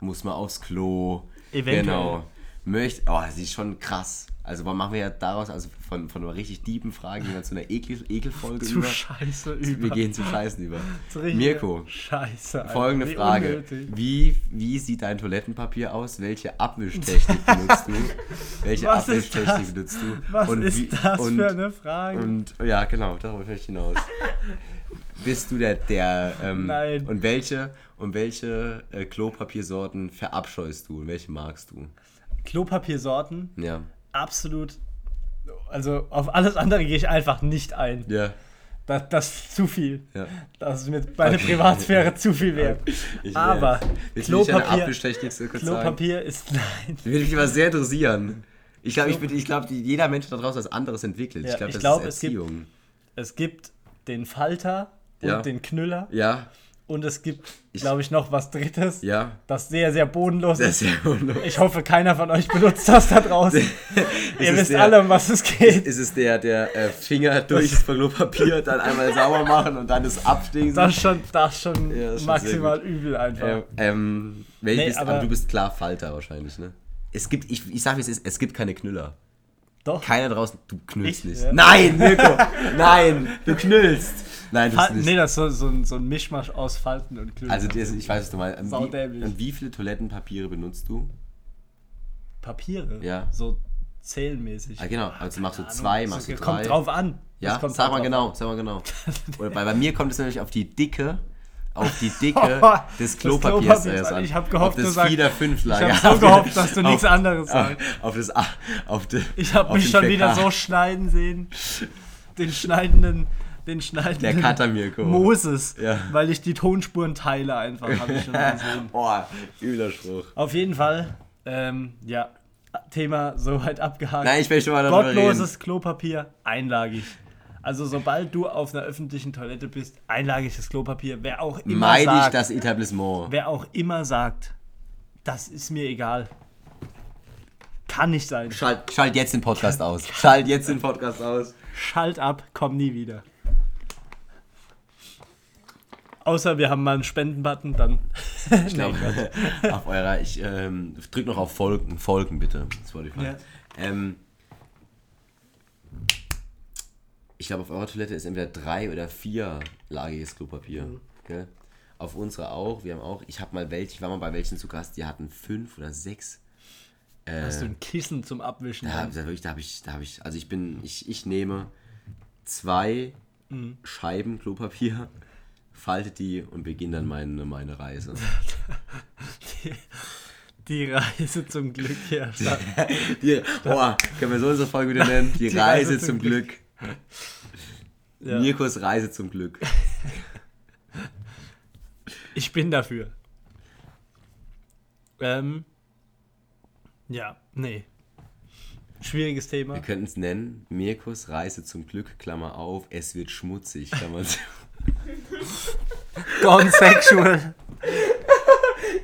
[SPEAKER 1] Muss man aufs Klo.
[SPEAKER 2] Eventuell.
[SPEAKER 1] Genau. Möchte, oh, sie ist schon krass. Also warum machen wir ja daraus, also von, von einer richtig tiefen Frage gehen wir zu einer Ekel, Ekelfolge
[SPEAKER 2] Zu
[SPEAKER 1] über.
[SPEAKER 2] scheiße
[SPEAKER 1] Wir
[SPEAKER 2] über.
[SPEAKER 1] gehen zu Scheißen über. Mirko,
[SPEAKER 2] Scheiße. Alter.
[SPEAKER 1] folgende
[SPEAKER 2] Wie
[SPEAKER 1] Frage.
[SPEAKER 2] unnötig.
[SPEAKER 1] Wie, wie sieht dein Toilettenpapier aus? Welche Abwischtechnik benutzt du? Welche
[SPEAKER 2] Was
[SPEAKER 1] Abwischtechnik benutzt du?
[SPEAKER 2] Was
[SPEAKER 1] und
[SPEAKER 2] ist
[SPEAKER 1] wie,
[SPEAKER 2] das
[SPEAKER 1] und,
[SPEAKER 2] für eine Frage?
[SPEAKER 1] Und ja, genau, darauf möchte ich hinaus. Bist du der, der ähm,
[SPEAKER 2] Nein.
[SPEAKER 1] und welche und welche äh, Klopapiersorten verabscheust du und welche magst du?
[SPEAKER 2] Klopapiersorten,
[SPEAKER 1] Ja.
[SPEAKER 2] absolut. Also auf alles andere gehe ich einfach nicht ein.
[SPEAKER 1] Ja.
[SPEAKER 2] Das, das ist zu viel.
[SPEAKER 1] Ja.
[SPEAKER 2] Das ist mir meine
[SPEAKER 1] Okay.
[SPEAKER 2] Privatsphäre zu viel wert.
[SPEAKER 1] Ich,
[SPEAKER 2] Aber
[SPEAKER 1] äh, deine
[SPEAKER 2] Klopapier? Klopapier ist nein.
[SPEAKER 1] Würde mich aber sehr interessieren. Ich glaube, ich, ich glaub, jeder Mensch da draußen was anderes entwickelt.
[SPEAKER 2] Ja,
[SPEAKER 1] ich glaube, das
[SPEAKER 2] glaub,
[SPEAKER 1] ist
[SPEAKER 2] es gibt-
[SPEAKER 1] Erziehung.
[SPEAKER 2] Es gibt den Falter und
[SPEAKER 1] Ja.
[SPEAKER 2] den Knüller
[SPEAKER 1] Ja,
[SPEAKER 2] und es gibt, glaube ich, noch was Drittes,
[SPEAKER 1] ja.
[SPEAKER 2] das sehr, sehr bodenlos
[SPEAKER 1] Das
[SPEAKER 2] ist.
[SPEAKER 1] ja unlogisch.
[SPEAKER 2] Ich hoffe, keiner von euch benutzt das da draußen. Ihr wisst
[SPEAKER 1] der-
[SPEAKER 2] alle, um was es geht.
[SPEAKER 1] Ist es der, der äh, Finger durchs Klopapier dann einmal sauber machen und dann das Abstinken?
[SPEAKER 2] Das ist schon, das schon
[SPEAKER 1] Ja, das schon
[SPEAKER 2] maximal übel einfach.
[SPEAKER 1] Ähm, ähm,
[SPEAKER 2] Nee,
[SPEAKER 1] bist, aber,
[SPEAKER 2] aber-
[SPEAKER 1] du bist klar Falter wahrscheinlich, ne? Es gibt, ich, ich sag wie es ist, es gibt keine Knüller.
[SPEAKER 2] Doch.
[SPEAKER 1] Keiner draußen, du knüllst
[SPEAKER 2] Ich?
[SPEAKER 1] nicht.
[SPEAKER 2] Ja.
[SPEAKER 1] Nein, Mirko, nein, du knüllst. Nein, du
[SPEAKER 2] Fal
[SPEAKER 1] bist nicht.
[SPEAKER 2] nee, das ist so, so, ein, so ein Mischmasch aus Falten und Knüllen.
[SPEAKER 1] Also das, ich weiß, was du meinst. Und wie, wie viele Toilettenpapiere benutzt du?
[SPEAKER 2] Papiere.
[SPEAKER 1] Ja.
[SPEAKER 2] So zählmäßig.
[SPEAKER 1] Ah, genau, also machst du zwei, machst du
[SPEAKER 2] Das
[SPEAKER 1] drei.
[SPEAKER 2] Kommt drauf an.
[SPEAKER 1] Ja,
[SPEAKER 2] Das kommt
[SPEAKER 1] sag mal genau,
[SPEAKER 2] an.
[SPEAKER 1] sag mal genau. Oder bei, bei mir kommt es nämlich auf die Dicke, auf die Dicke des Klopapiers. Erst
[SPEAKER 2] an.
[SPEAKER 1] an.
[SPEAKER 2] Ich hab gehofft,
[SPEAKER 1] auf
[SPEAKER 2] du
[SPEAKER 1] das Fieder 5
[SPEAKER 2] Ich habe so gehofft, dass du nichts anderes sagst.
[SPEAKER 1] Auf das, A- auf de,
[SPEAKER 2] Ich habe
[SPEAKER 1] auf
[SPEAKER 2] mich schon wieder
[SPEAKER 1] 4K.
[SPEAKER 2] so schneiden sehen. Den schneidenden den schneidenden
[SPEAKER 1] Der Cutter Mirko.
[SPEAKER 2] Moses,
[SPEAKER 1] Ja.
[SPEAKER 2] weil ich die Tonspuren teile einfach, habe ich schon gesehen.
[SPEAKER 1] Boah, übler Spruch.
[SPEAKER 2] Auf jeden Fall, ähm, ja, Thema soweit abgehakt.
[SPEAKER 1] Nein, ich möchte mal darüber reden.
[SPEAKER 2] Gottloses Klopapier, einlagig. Also sobald du auf einer öffentlichen Toilette bist, einlagiges Klopapier, wer auch immer
[SPEAKER 1] Meide ich
[SPEAKER 2] sagt,
[SPEAKER 1] das Etablissement.
[SPEAKER 2] wer auch immer sagt, das ist mir egal. Kann nicht sein.
[SPEAKER 1] Schalt, schalt jetzt den Podcast aus. Schalt jetzt den Podcast aus.
[SPEAKER 2] Schalt ab, komm nie wieder. Außer wir haben mal einen Spendenbutton, dann.
[SPEAKER 1] Ich glaube, auf eurer, ich ähm, drück noch auf Folgen, Folgen bitte. Spotify.
[SPEAKER 2] Ja.
[SPEAKER 1] Ähm, ich glaube, auf eurer Toilette ist entweder drei oder vier lagiges Klopapier.
[SPEAKER 2] Mhm.
[SPEAKER 1] Gell? Auf unserer auch. Wir haben auch. Ich habe mal welche, ich war mal bei welchen zu Gast, die hatten fünf oder sechs.
[SPEAKER 2] Hast du ein Kissen zum Abwischen?
[SPEAKER 1] Da, da, wirklich, da habe ich, da habe ich, also ich bin, ich, ich nehme zwei
[SPEAKER 2] Mhm.
[SPEAKER 1] Scheiben Klopapier, falte die und beginne dann meine, meine Reise.
[SPEAKER 2] Die Reise zum Glück, ja.
[SPEAKER 1] Die, boah, können wir so unsere Folge wieder nennen? Die,
[SPEAKER 2] Die
[SPEAKER 1] Reise, zum Glück.
[SPEAKER 2] ja.
[SPEAKER 1] Mirkos Reise zum Glück.
[SPEAKER 2] Ich bin dafür. Ähm. Ja, nee. Schwieriges Thema.
[SPEAKER 1] Wir könnten es nennen, Mirkos Reise zum Glück, Klammer auf, es wird schmutzig, Klammer zu.
[SPEAKER 2] Gone sexual.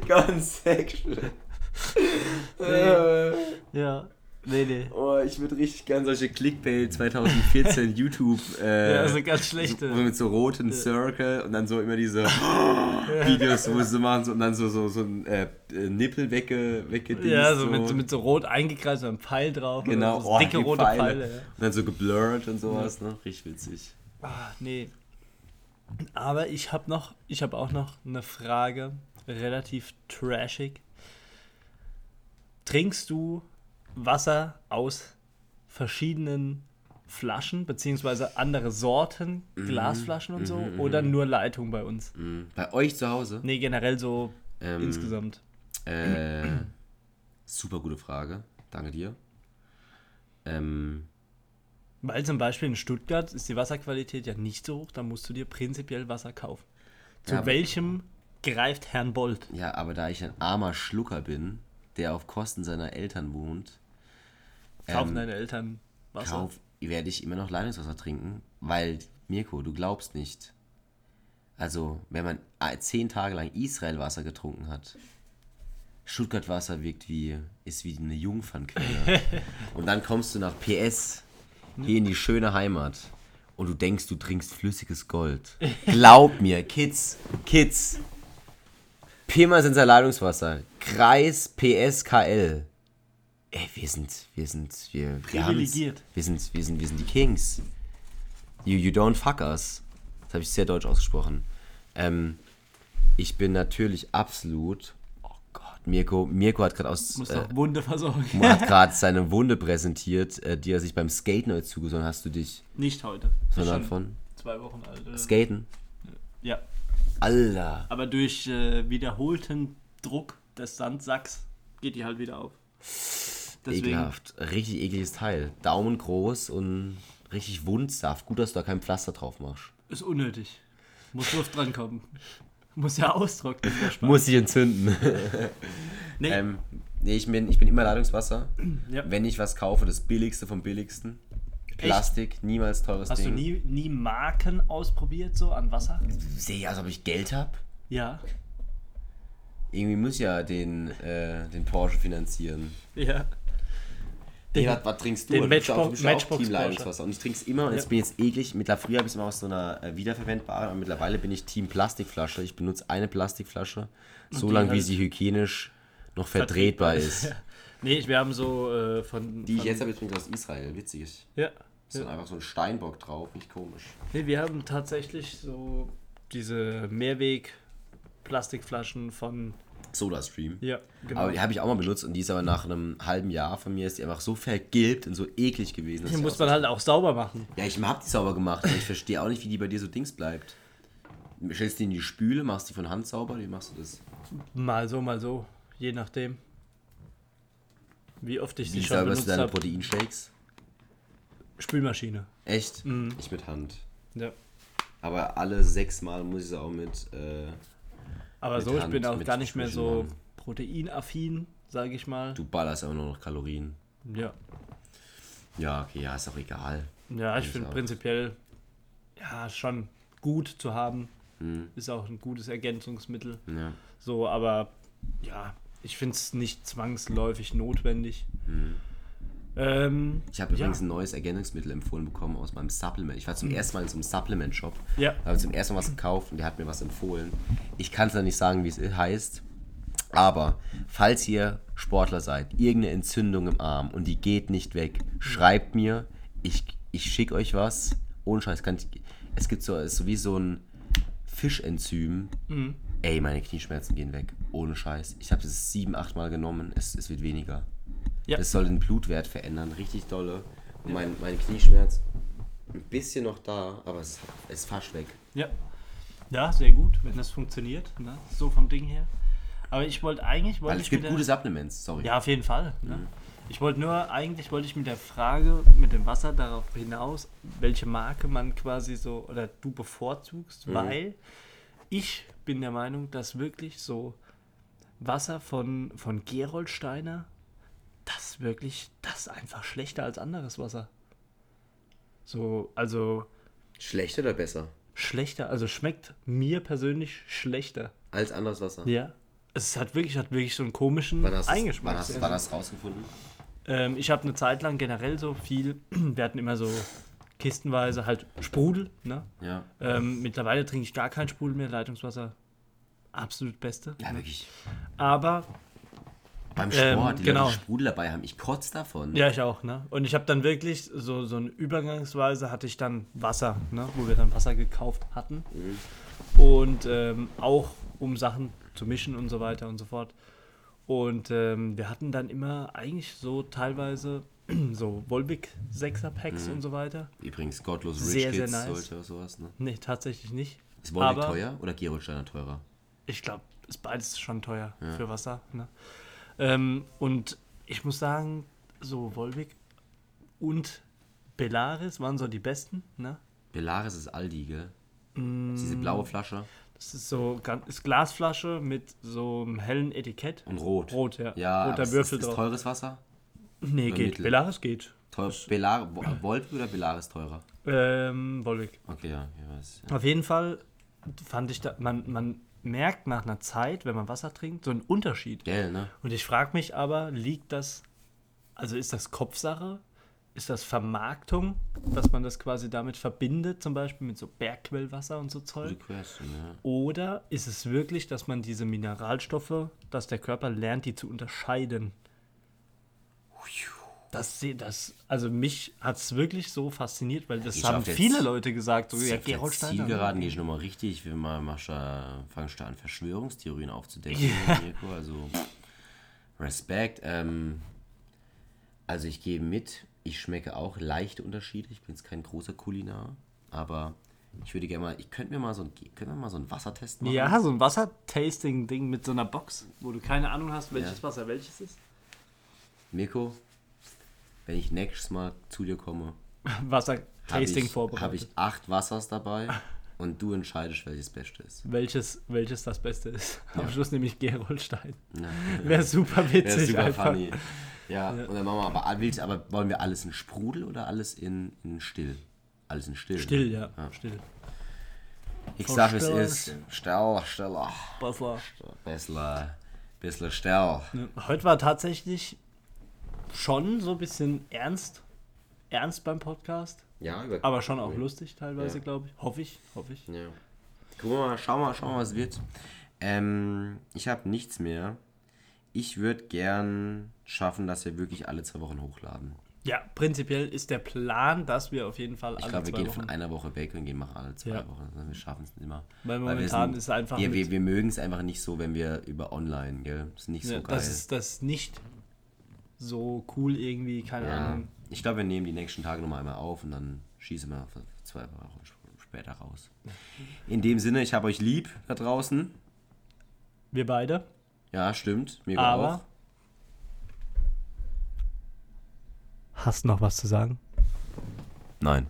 [SPEAKER 1] Ganz sexual.
[SPEAKER 2] Ja. Nee, nee.
[SPEAKER 1] Oh, ich würde richtig gern solche Clickbait 2014 YouTube äh,
[SPEAKER 2] Ja, also ganz schlechte.
[SPEAKER 1] so, mit so roten Circle und dann so immer diese Videos, wo sie machen so, und dann so, so, so ein äh, äh, Nippel wegge, weggedingst.
[SPEAKER 2] Ja, so mit, mit so rot eingekreist, so ein Pfeil drauf.
[SPEAKER 1] Genau,
[SPEAKER 2] so
[SPEAKER 1] oh,
[SPEAKER 2] dicke rote
[SPEAKER 1] Pfeile.
[SPEAKER 2] Pfeile. ja.
[SPEAKER 1] Und dann so geblurrt und sowas, ne? Richtig witzig.
[SPEAKER 2] Ah, nee. Aber ich habe noch, ich habe auch noch eine Frage, relativ trashig. Trinkst du Wasser aus verschiedenen Flaschen, beziehungsweise andere Sorten, Glasflaschen und so, oder nur Leitung bei uns?
[SPEAKER 1] Mhm. Bei euch zu Hause?
[SPEAKER 2] Nee, generell so
[SPEAKER 1] Ähm,
[SPEAKER 2] insgesamt.
[SPEAKER 1] Äh, super gute Frage. Danke dir. Ähm,
[SPEAKER 2] Weil zum Beispiel in Stuttgart ist die Wasserqualität ja nicht so hoch, da musst du dir prinzipiell Wasser kaufen. Zu
[SPEAKER 1] Ja,
[SPEAKER 2] welchem greift Herrn Bolt?
[SPEAKER 1] ja, aber da ich ein armer Schlucker bin, der auf Kosten seiner Eltern wohnt,
[SPEAKER 2] Kaufen
[SPEAKER 1] Ähm,
[SPEAKER 2] deine Eltern Wasser?
[SPEAKER 1] kauf, werde ich immer noch Leitungswasser trinken, weil, Mirko, du glaubst nicht. Also, wenn man äh, zehn Tage lang Israel-Wasser getrunken hat, Stuttgart-Wasser wirkt wie, ist wie eine Jungfernquelle. und dann kommst du nach PS, hier in die schöne Heimat, und du denkst, du trinkst flüssiges Gold. Glaub mir, Kids, Kids. Pirma sind Leitungswasser. Kreis PSKL. Ey, wir sind, wir sind, wir, wir.
[SPEAKER 2] Privilegiert.
[SPEAKER 1] Wir sind, wir sind, wir sind die Kings. You, you don't fuck us. Das habe ich sehr deutsch ausgesprochen. Ähm, ich bin natürlich absolut. Mirko, Mirko hat gerade aus.
[SPEAKER 2] Muss
[SPEAKER 1] Äh,
[SPEAKER 2] Wunde versorgen.
[SPEAKER 1] hat gerade seine Wunde präsentiert, äh, die er sich beim Skaten heute zugesonnen hast du dich
[SPEAKER 2] Nicht heute.
[SPEAKER 1] sondern von
[SPEAKER 2] zwei Wochen alt. oder?
[SPEAKER 1] Skaten.
[SPEAKER 2] Ja,
[SPEAKER 1] Alter.
[SPEAKER 2] aber durch äh, wiederholten Druck des Sandsacks geht die halt wieder auf. Deswegen,
[SPEAKER 1] Ekelhaft. Richtig ekliges Teil. Daumen groß und richtig Wundsaft. Gut, dass du da kein Pflaster drauf machst.
[SPEAKER 2] ist unnötig. Muss Luft drankommen. Muss ja austrocknen.
[SPEAKER 1] Muss ich entzünden.
[SPEAKER 2] Nee,
[SPEAKER 1] ähm, nee, ich bin, ich bin immer Leitungswasser.
[SPEAKER 2] ja.
[SPEAKER 1] Wenn ich was kaufe, das billigste vom billigsten. Plastik, niemals teures
[SPEAKER 2] Hast du
[SPEAKER 1] Ding.
[SPEAKER 2] nie, nie Marken ausprobiert, so an Wasser?
[SPEAKER 1] Sehe ich, als ob ich Geld habe.
[SPEAKER 2] Ja.
[SPEAKER 1] Irgendwie muss ich ja den, äh, den Porsche finanzieren.
[SPEAKER 2] Ja.
[SPEAKER 1] Nee, was, was trinkst du?
[SPEAKER 2] den Matchbox-
[SPEAKER 1] du
[SPEAKER 2] Matchbox
[SPEAKER 1] Team. Leitungswasser. Und ich trink's immer, und
[SPEAKER 2] Ja.
[SPEAKER 1] jetzt bin ich jetzt eklig. Mittlerweile früher habe ich es immer aus so einer äh, wiederverwendbaren, aber mittlerweile bin ich Team Plastikflasche. Ich benutze eine Plastikflasche, so lange wie
[SPEAKER 2] halt
[SPEAKER 1] sie hygienisch noch vertretbar ist.
[SPEAKER 2] Ja. Nee, wir haben so äh, von.
[SPEAKER 1] Die ich
[SPEAKER 2] von,
[SPEAKER 1] jetzt habe, übrigens aus Israel. Witzig.
[SPEAKER 2] Ja.
[SPEAKER 1] Ist dann einfach so ein Steinbock drauf, nicht komisch.
[SPEAKER 2] Nee, wir haben tatsächlich so diese Mehrweg-Plastikflaschen von.
[SPEAKER 1] SodaStream.
[SPEAKER 2] Ja, genau.
[SPEAKER 1] Aber die habe ich auch mal benutzt und die ist aber nach einem halben Jahr von mir ist die einfach so vergilbt und so eklig gewesen.
[SPEAKER 2] die muss man halt auch sauber machen.
[SPEAKER 1] Ja, ich hab die sauber gemacht, ich verstehe auch nicht, wie die bei dir so Dings bleibt. Stellst die in die Spüle, machst die von Hand sauber, wie machst du das?
[SPEAKER 2] Mal so, mal so. Je nachdem. Wie oft ich sie
[SPEAKER 1] Wie
[SPEAKER 2] schon
[SPEAKER 1] sauberst du
[SPEAKER 2] benutzt
[SPEAKER 1] deine
[SPEAKER 2] habe.
[SPEAKER 1] Proteinshakes?
[SPEAKER 2] Spülmaschine.
[SPEAKER 1] Echt?
[SPEAKER 2] Mhm.
[SPEAKER 1] Ich mit Hand.
[SPEAKER 2] Ja.
[SPEAKER 1] Aber alle sechs Mal muss ich es auch mit. Äh,
[SPEAKER 2] Aber so, ich
[SPEAKER 1] Hand,
[SPEAKER 2] bin auch gar nicht mehr so proteinaffin, sage ich mal.
[SPEAKER 1] du ballerst aber nur noch Kalorien.
[SPEAKER 2] Ja.
[SPEAKER 1] Ja, okay, ja, ist auch egal.
[SPEAKER 2] Ja, ich
[SPEAKER 1] Ich
[SPEAKER 2] finde prinzipiell ja schon gut zu haben.
[SPEAKER 1] Hm,
[SPEAKER 2] Ist auch ein gutes Ergänzungsmittel.
[SPEAKER 1] ja.
[SPEAKER 2] So, aber ja, ich finde es nicht zwangsläufig notwendig.
[SPEAKER 1] Hm.
[SPEAKER 2] Ähm,
[SPEAKER 1] Ich habe
[SPEAKER 2] ja.
[SPEAKER 1] übrigens ein neues Ergänzungsmittel empfohlen bekommen aus meinem Supplement. Ich war zum ersten Mal in so einem Supplement-Shop.
[SPEAKER 2] Ja.
[SPEAKER 1] habe zum ersten Mal was gekauft und der hat mir was empfohlen. Ich kann es ja nicht sagen, wie es heißt. Aber falls ihr Sportler seid, irgendeine Entzündung im Arm und die geht nicht weg, schreibt mir. Ich, ich schicke euch was. Ohne Scheiß. Kann ich, es gibt so, es ist so wie so ein Fischenzym.
[SPEAKER 2] Mhm.
[SPEAKER 1] Ey, meine Knieschmerzen gehen weg. Ohne Scheiß. Ich habe das sieben, acht Mal genommen. Es, es wird weniger.
[SPEAKER 2] Ja.
[SPEAKER 1] Das soll den Blutwert verändern. Richtig dolle. Und mein, mein Knieschmerz ein bisschen noch da, aber es ist fast weg.
[SPEAKER 2] Ja. Ja, sehr gut, wenn das funktioniert. Ne? So vom Ding her. Aber ich wollte eigentlich, wollte
[SPEAKER 1] Weil
[SPEAKER 2] ich
[SPEAKER 1] es gibt gute Supplements, sorry.
[SPEAKER 2] Ja, auf jeden Fall. Ne?
[SPEAKER 1] Mhm.
[SPEAKER 2] Ich wollte nur, eigentlich wollte ich mit der Frage, mit dem Wasser darauf hinaus, welche Marke man quasi so, oder du bevorzugst,
[SPEAKER 1] Mhm.
[SPEAKER 2] weil ich bin der Meinung, dass wirklich so Wasser von, von Geroldsteiner, das wirklich, das ist einfach schlechter als anderes Wasser. So, also
[SPEAKER 1] Schlecht oder besser?
[SPEAKER 2] schlechter, also schmeckt mir persönlich schlechter.
[SPEAKER 1] Als anderes Wasser.
[SPEAKER 2] Ja. Es hat wirklich, hat wirklich so einen komischen
[SPEAKER 1] Wann hast,
[SPEAKER 2] Eingeschmack.
[SPEAKER 1] wann hast du wann hast rausgefunden?
[SPEAKER 2] Ähm, ich habe eine Zeit lang generell so viel, wir hatten immer so kistenweise halt Sprudel. Ne?
[SPEAKER 1] Ja.
[SPEAKER 2] Ähm, mittlerweile trinke ich gar kein Sprudel mehr, Leitungswasser. Absolut beste.
[SPEAKER 1] Ja, wirklich.
[SPEAKER 2] Aber,
[SPEAKER 1] Beim
[SPEAKER 2] Ähm,
[SPEAKER 1] Sport, die
[SPEAKER 2] genau.
[SPEAKER 1] Die Sprudel dabei haben, ich kotze davon.
[SPEAKER 2] ja, ich auch. Ne? Und ich habe dann wirklich so, so eine Übergangsweise hatte ich dann Wasser, ne? wo wir dann Wasser gekauft hatten.
[SPEAKER 1] Mhm.
[SPEAKER 2] Und ähm, auch um Sachen zu mischen und so weiter und so fort. Und ähm, wir hatten dann immer eigentlich so teilweise so Volvic 6er Packs
[SPEAKER 1] Mhm.
[SPEAKER 2] und so weiter.
[SPEAKER 1] Übrigens, Godless Rich
[SPEAKER 2] Sehr, sehr
[SPEAKER 1] Kids,
[SPEAKER 2] nice.
[SPEAKER 1] sollte sowas, ne?
[SPEAKER 2] Nee, tatsächlich nicht.
[SPEAKER 1] Ist
[SPEAKER 2] Aber-
[SPEAKER 1] teuer oder Gerolsteiner teurer?
[SPEAKER 2] Ich glaube, ist beides schon teuer
[SPEAKER 1] Ja.
[SPEAKER 2] für Wasser. Ne? Ähm, und ich muss sagen, so Volvic und Bellaris waren so die besten. Ne?
[SPEAKER 1] Belaris ist Aldi, gell?
[SPEAKER 2] Mm,
[SPEAKER 1] Diese blaue Flasche
[SPEAKER 2] Das ist so ist Glasflasche mit so einem hellen Etikett.
[SPEAKER 1] und rot.
[SPEAKER 2] Rot, ja.
[SPEAKER 1] Ja, aber
[SPEAKER 2] Roter
[SPEAKER 1] ist,
[SPEAKER 2] Würfel
[SPEAKER 1] ist, ist
[SPEAKER 2] drauf.
[SPEAKER 1] teures Wasser?
[SPEAKER 2] Nee,
[SPEAKER 1] oder
[SPEAKER 2] geht.
[SPEAKER 1] mittel?
[SPEAKER 2] Bellaris geht.
[SPEAKER 1] Teuer, Belar, Volvic oder Belaris teurer?
[SPEAKER 2] Ähm, Volvic.
[SPEAKER 1] Okay, ja, ich weiß. Ja.
[SPEAKER 2] Auf jeden Fall fand ich da, man, man merkt nach einer Zeit, wenn man Wasser trinkt, so einen Unterschied.
[SPEAKER 1] Gell, ne?
[SPEAKER 2] Und ich frage mich aber, liegt das, also ist das Kopfsache? Ist das Vermarktung, dass man das quasi damit verbindet, zum Beispiel mit so Bergquellwasser und so Zeug?
[SPEAKER 1] Question, ja.
[SPEAKER 2] Oder ist es wirklich, dass man diese Mineralstoffe, dass der Körper lernt, die zu unterscheiden? Das, das, also mich hat es wirklich so fasziniert, weil das
[SPEAKER 1] Ich
[SPEAKER 2] haben viele Leute gesagt. So,
[SPEAKER 1] Ja,
[SPEAKER 2] ja,
[SPEAKER 1] Gerolsteiner.
[SPEAKER 2] Gerolsteiner.
[SPEAKER 1] Zielgeraden gehe ich nochmal richtig. Wir mal machst fangst du an, Verschwörungstheorien aufzudecken, Mirko. Also Respekt. Ähm, also ich gehe mit. Ich schmecke auch leichte Unterschiede. Ich bin jetzt kein großer Kulinar, aber ich würde gerne mal, ich könnte mir mal so ein, können wir mal so einen Wassertest machen?
[SPEAKER 2] Ja, so ein Wassertasting-Ding mit so einer Box, wo du keine Ahnung hast, welches
[SPEAKER 1] Ja.
[SPEAKER 2] Wasser welches ist.
[SPEAKER 1] Mirko, wenn ich nächstes Mal zu dir komme, habe
[SPEAKER 2] Wasser-Tasting
[SPEAKER 1] ich,
[SPEAKER 2] vorbereitet.
[SPEAKER 1] hab ich acht Wassers dabei und du entscheidest, welches Beste ist.
[SPEAKER 2] welches, welches das Beste ist. Am Schluss nämlich Gerolstein.
[SPEAKER 1] Ja.
[SPEAKER 2] Wäre super witzig.
[SPEAKER 1] Wäre super
[SPEAKER 2] einfach.
[SPEAKER 1] funny. Ja, und dann machen wir aber, willst, aber wollen wir alles in Sprudel oder alles in, in Still? Alles in Still.
[SPEAKER 2] Still,
[SPEAKER 1] ne?
[SPEAKER 2] ja,
[SPEAKER 1] Ja.
[SPEAKER 2] still.
[SPEAKER 1] Ich
[SPEAKER 2] Von
[SPEAKER 1] sag, es
[SPEAKER 2] Still,
[SPEAKER 1] ist
[SPEAKER 2] Still.
[SPEAKER 1] Stell, Steller.
[SPEAKER 2] Basler.
[SPEAKER 1] Bisschen, bisschen Stell.
[SPEAKER 2] Heute war tatsächlich schon so ein bisschen ernst. Ernst beim Podcast.
[SPEAKER 1] Ja, über,
[SPEAKER 2] Aber schon auch lustig teilweise,
[SPEAKER 1] Ja.
[SPEAKER 2] glaube ich. Hoffe ich, hoffe ich.
[SPEAKER 1] Ja. Wir mal, schauen wir mal, schauen wir mal, was wird. Ähm, ich habe nichts mehr. Ich würde gern schaffen, dass wir wirklich alle zwei Wochen hochladen.
[SPEAKER 2] Ja, prinzipiell ist der Plan, dass wir auf jeden Fall
[SPEAKER 1] Ich
[SPEAKER 2] alle
[SPEAKER 1] glaube, wir
[SPEAKER 2] zwei
[SPEAKER 1] gehen
[SPEAKER 2] Wochen...
[SPEAKER 1] von einer Woche weg und gehen machen alle zwei
[SPEAKER 2] Ja.
[SPEAKER 1] Wochen. Wir schaffen es immer.
[SPEAKER 2] Weil
[SPEAKER 1] Weil wir
[SPEAKER 2] momentan
[SPEAKER 1] sind-
[SPEAKER 2] ist einfach...
[SPEAKER 1] Wir,
[SPEAKER 2] mit-
[SPEAKER 1] wir, wir mögen es einfach nicht so, wenn wir über online, gell? Das ist nicht so
[SPEAKER 2] ja,
[SPEAKER 1] geil.
[SPEAKER 2] das ist das nicht so cool irgendwie, keine
[SPEAKER 1] ja.
[SPEAKER 2] Ahnung.
[SPEAKER 1] Ich glaube, wir nehmen die nächsten Tage nochmal einmal auf und dann schießen wir zwei Wochen später raus. In dem Sinne, ich habe euch lieb da draußen.
[SPEAKER 2] Wir beide.
[SPEAKER 1] Ja, stimmt. Mir
[SPEAKER 2] Aber-
[SPEAKER 1] auch.
[SPEAKER 2] Hast noch was zu sagen?
[SPEAKER 1] Nein.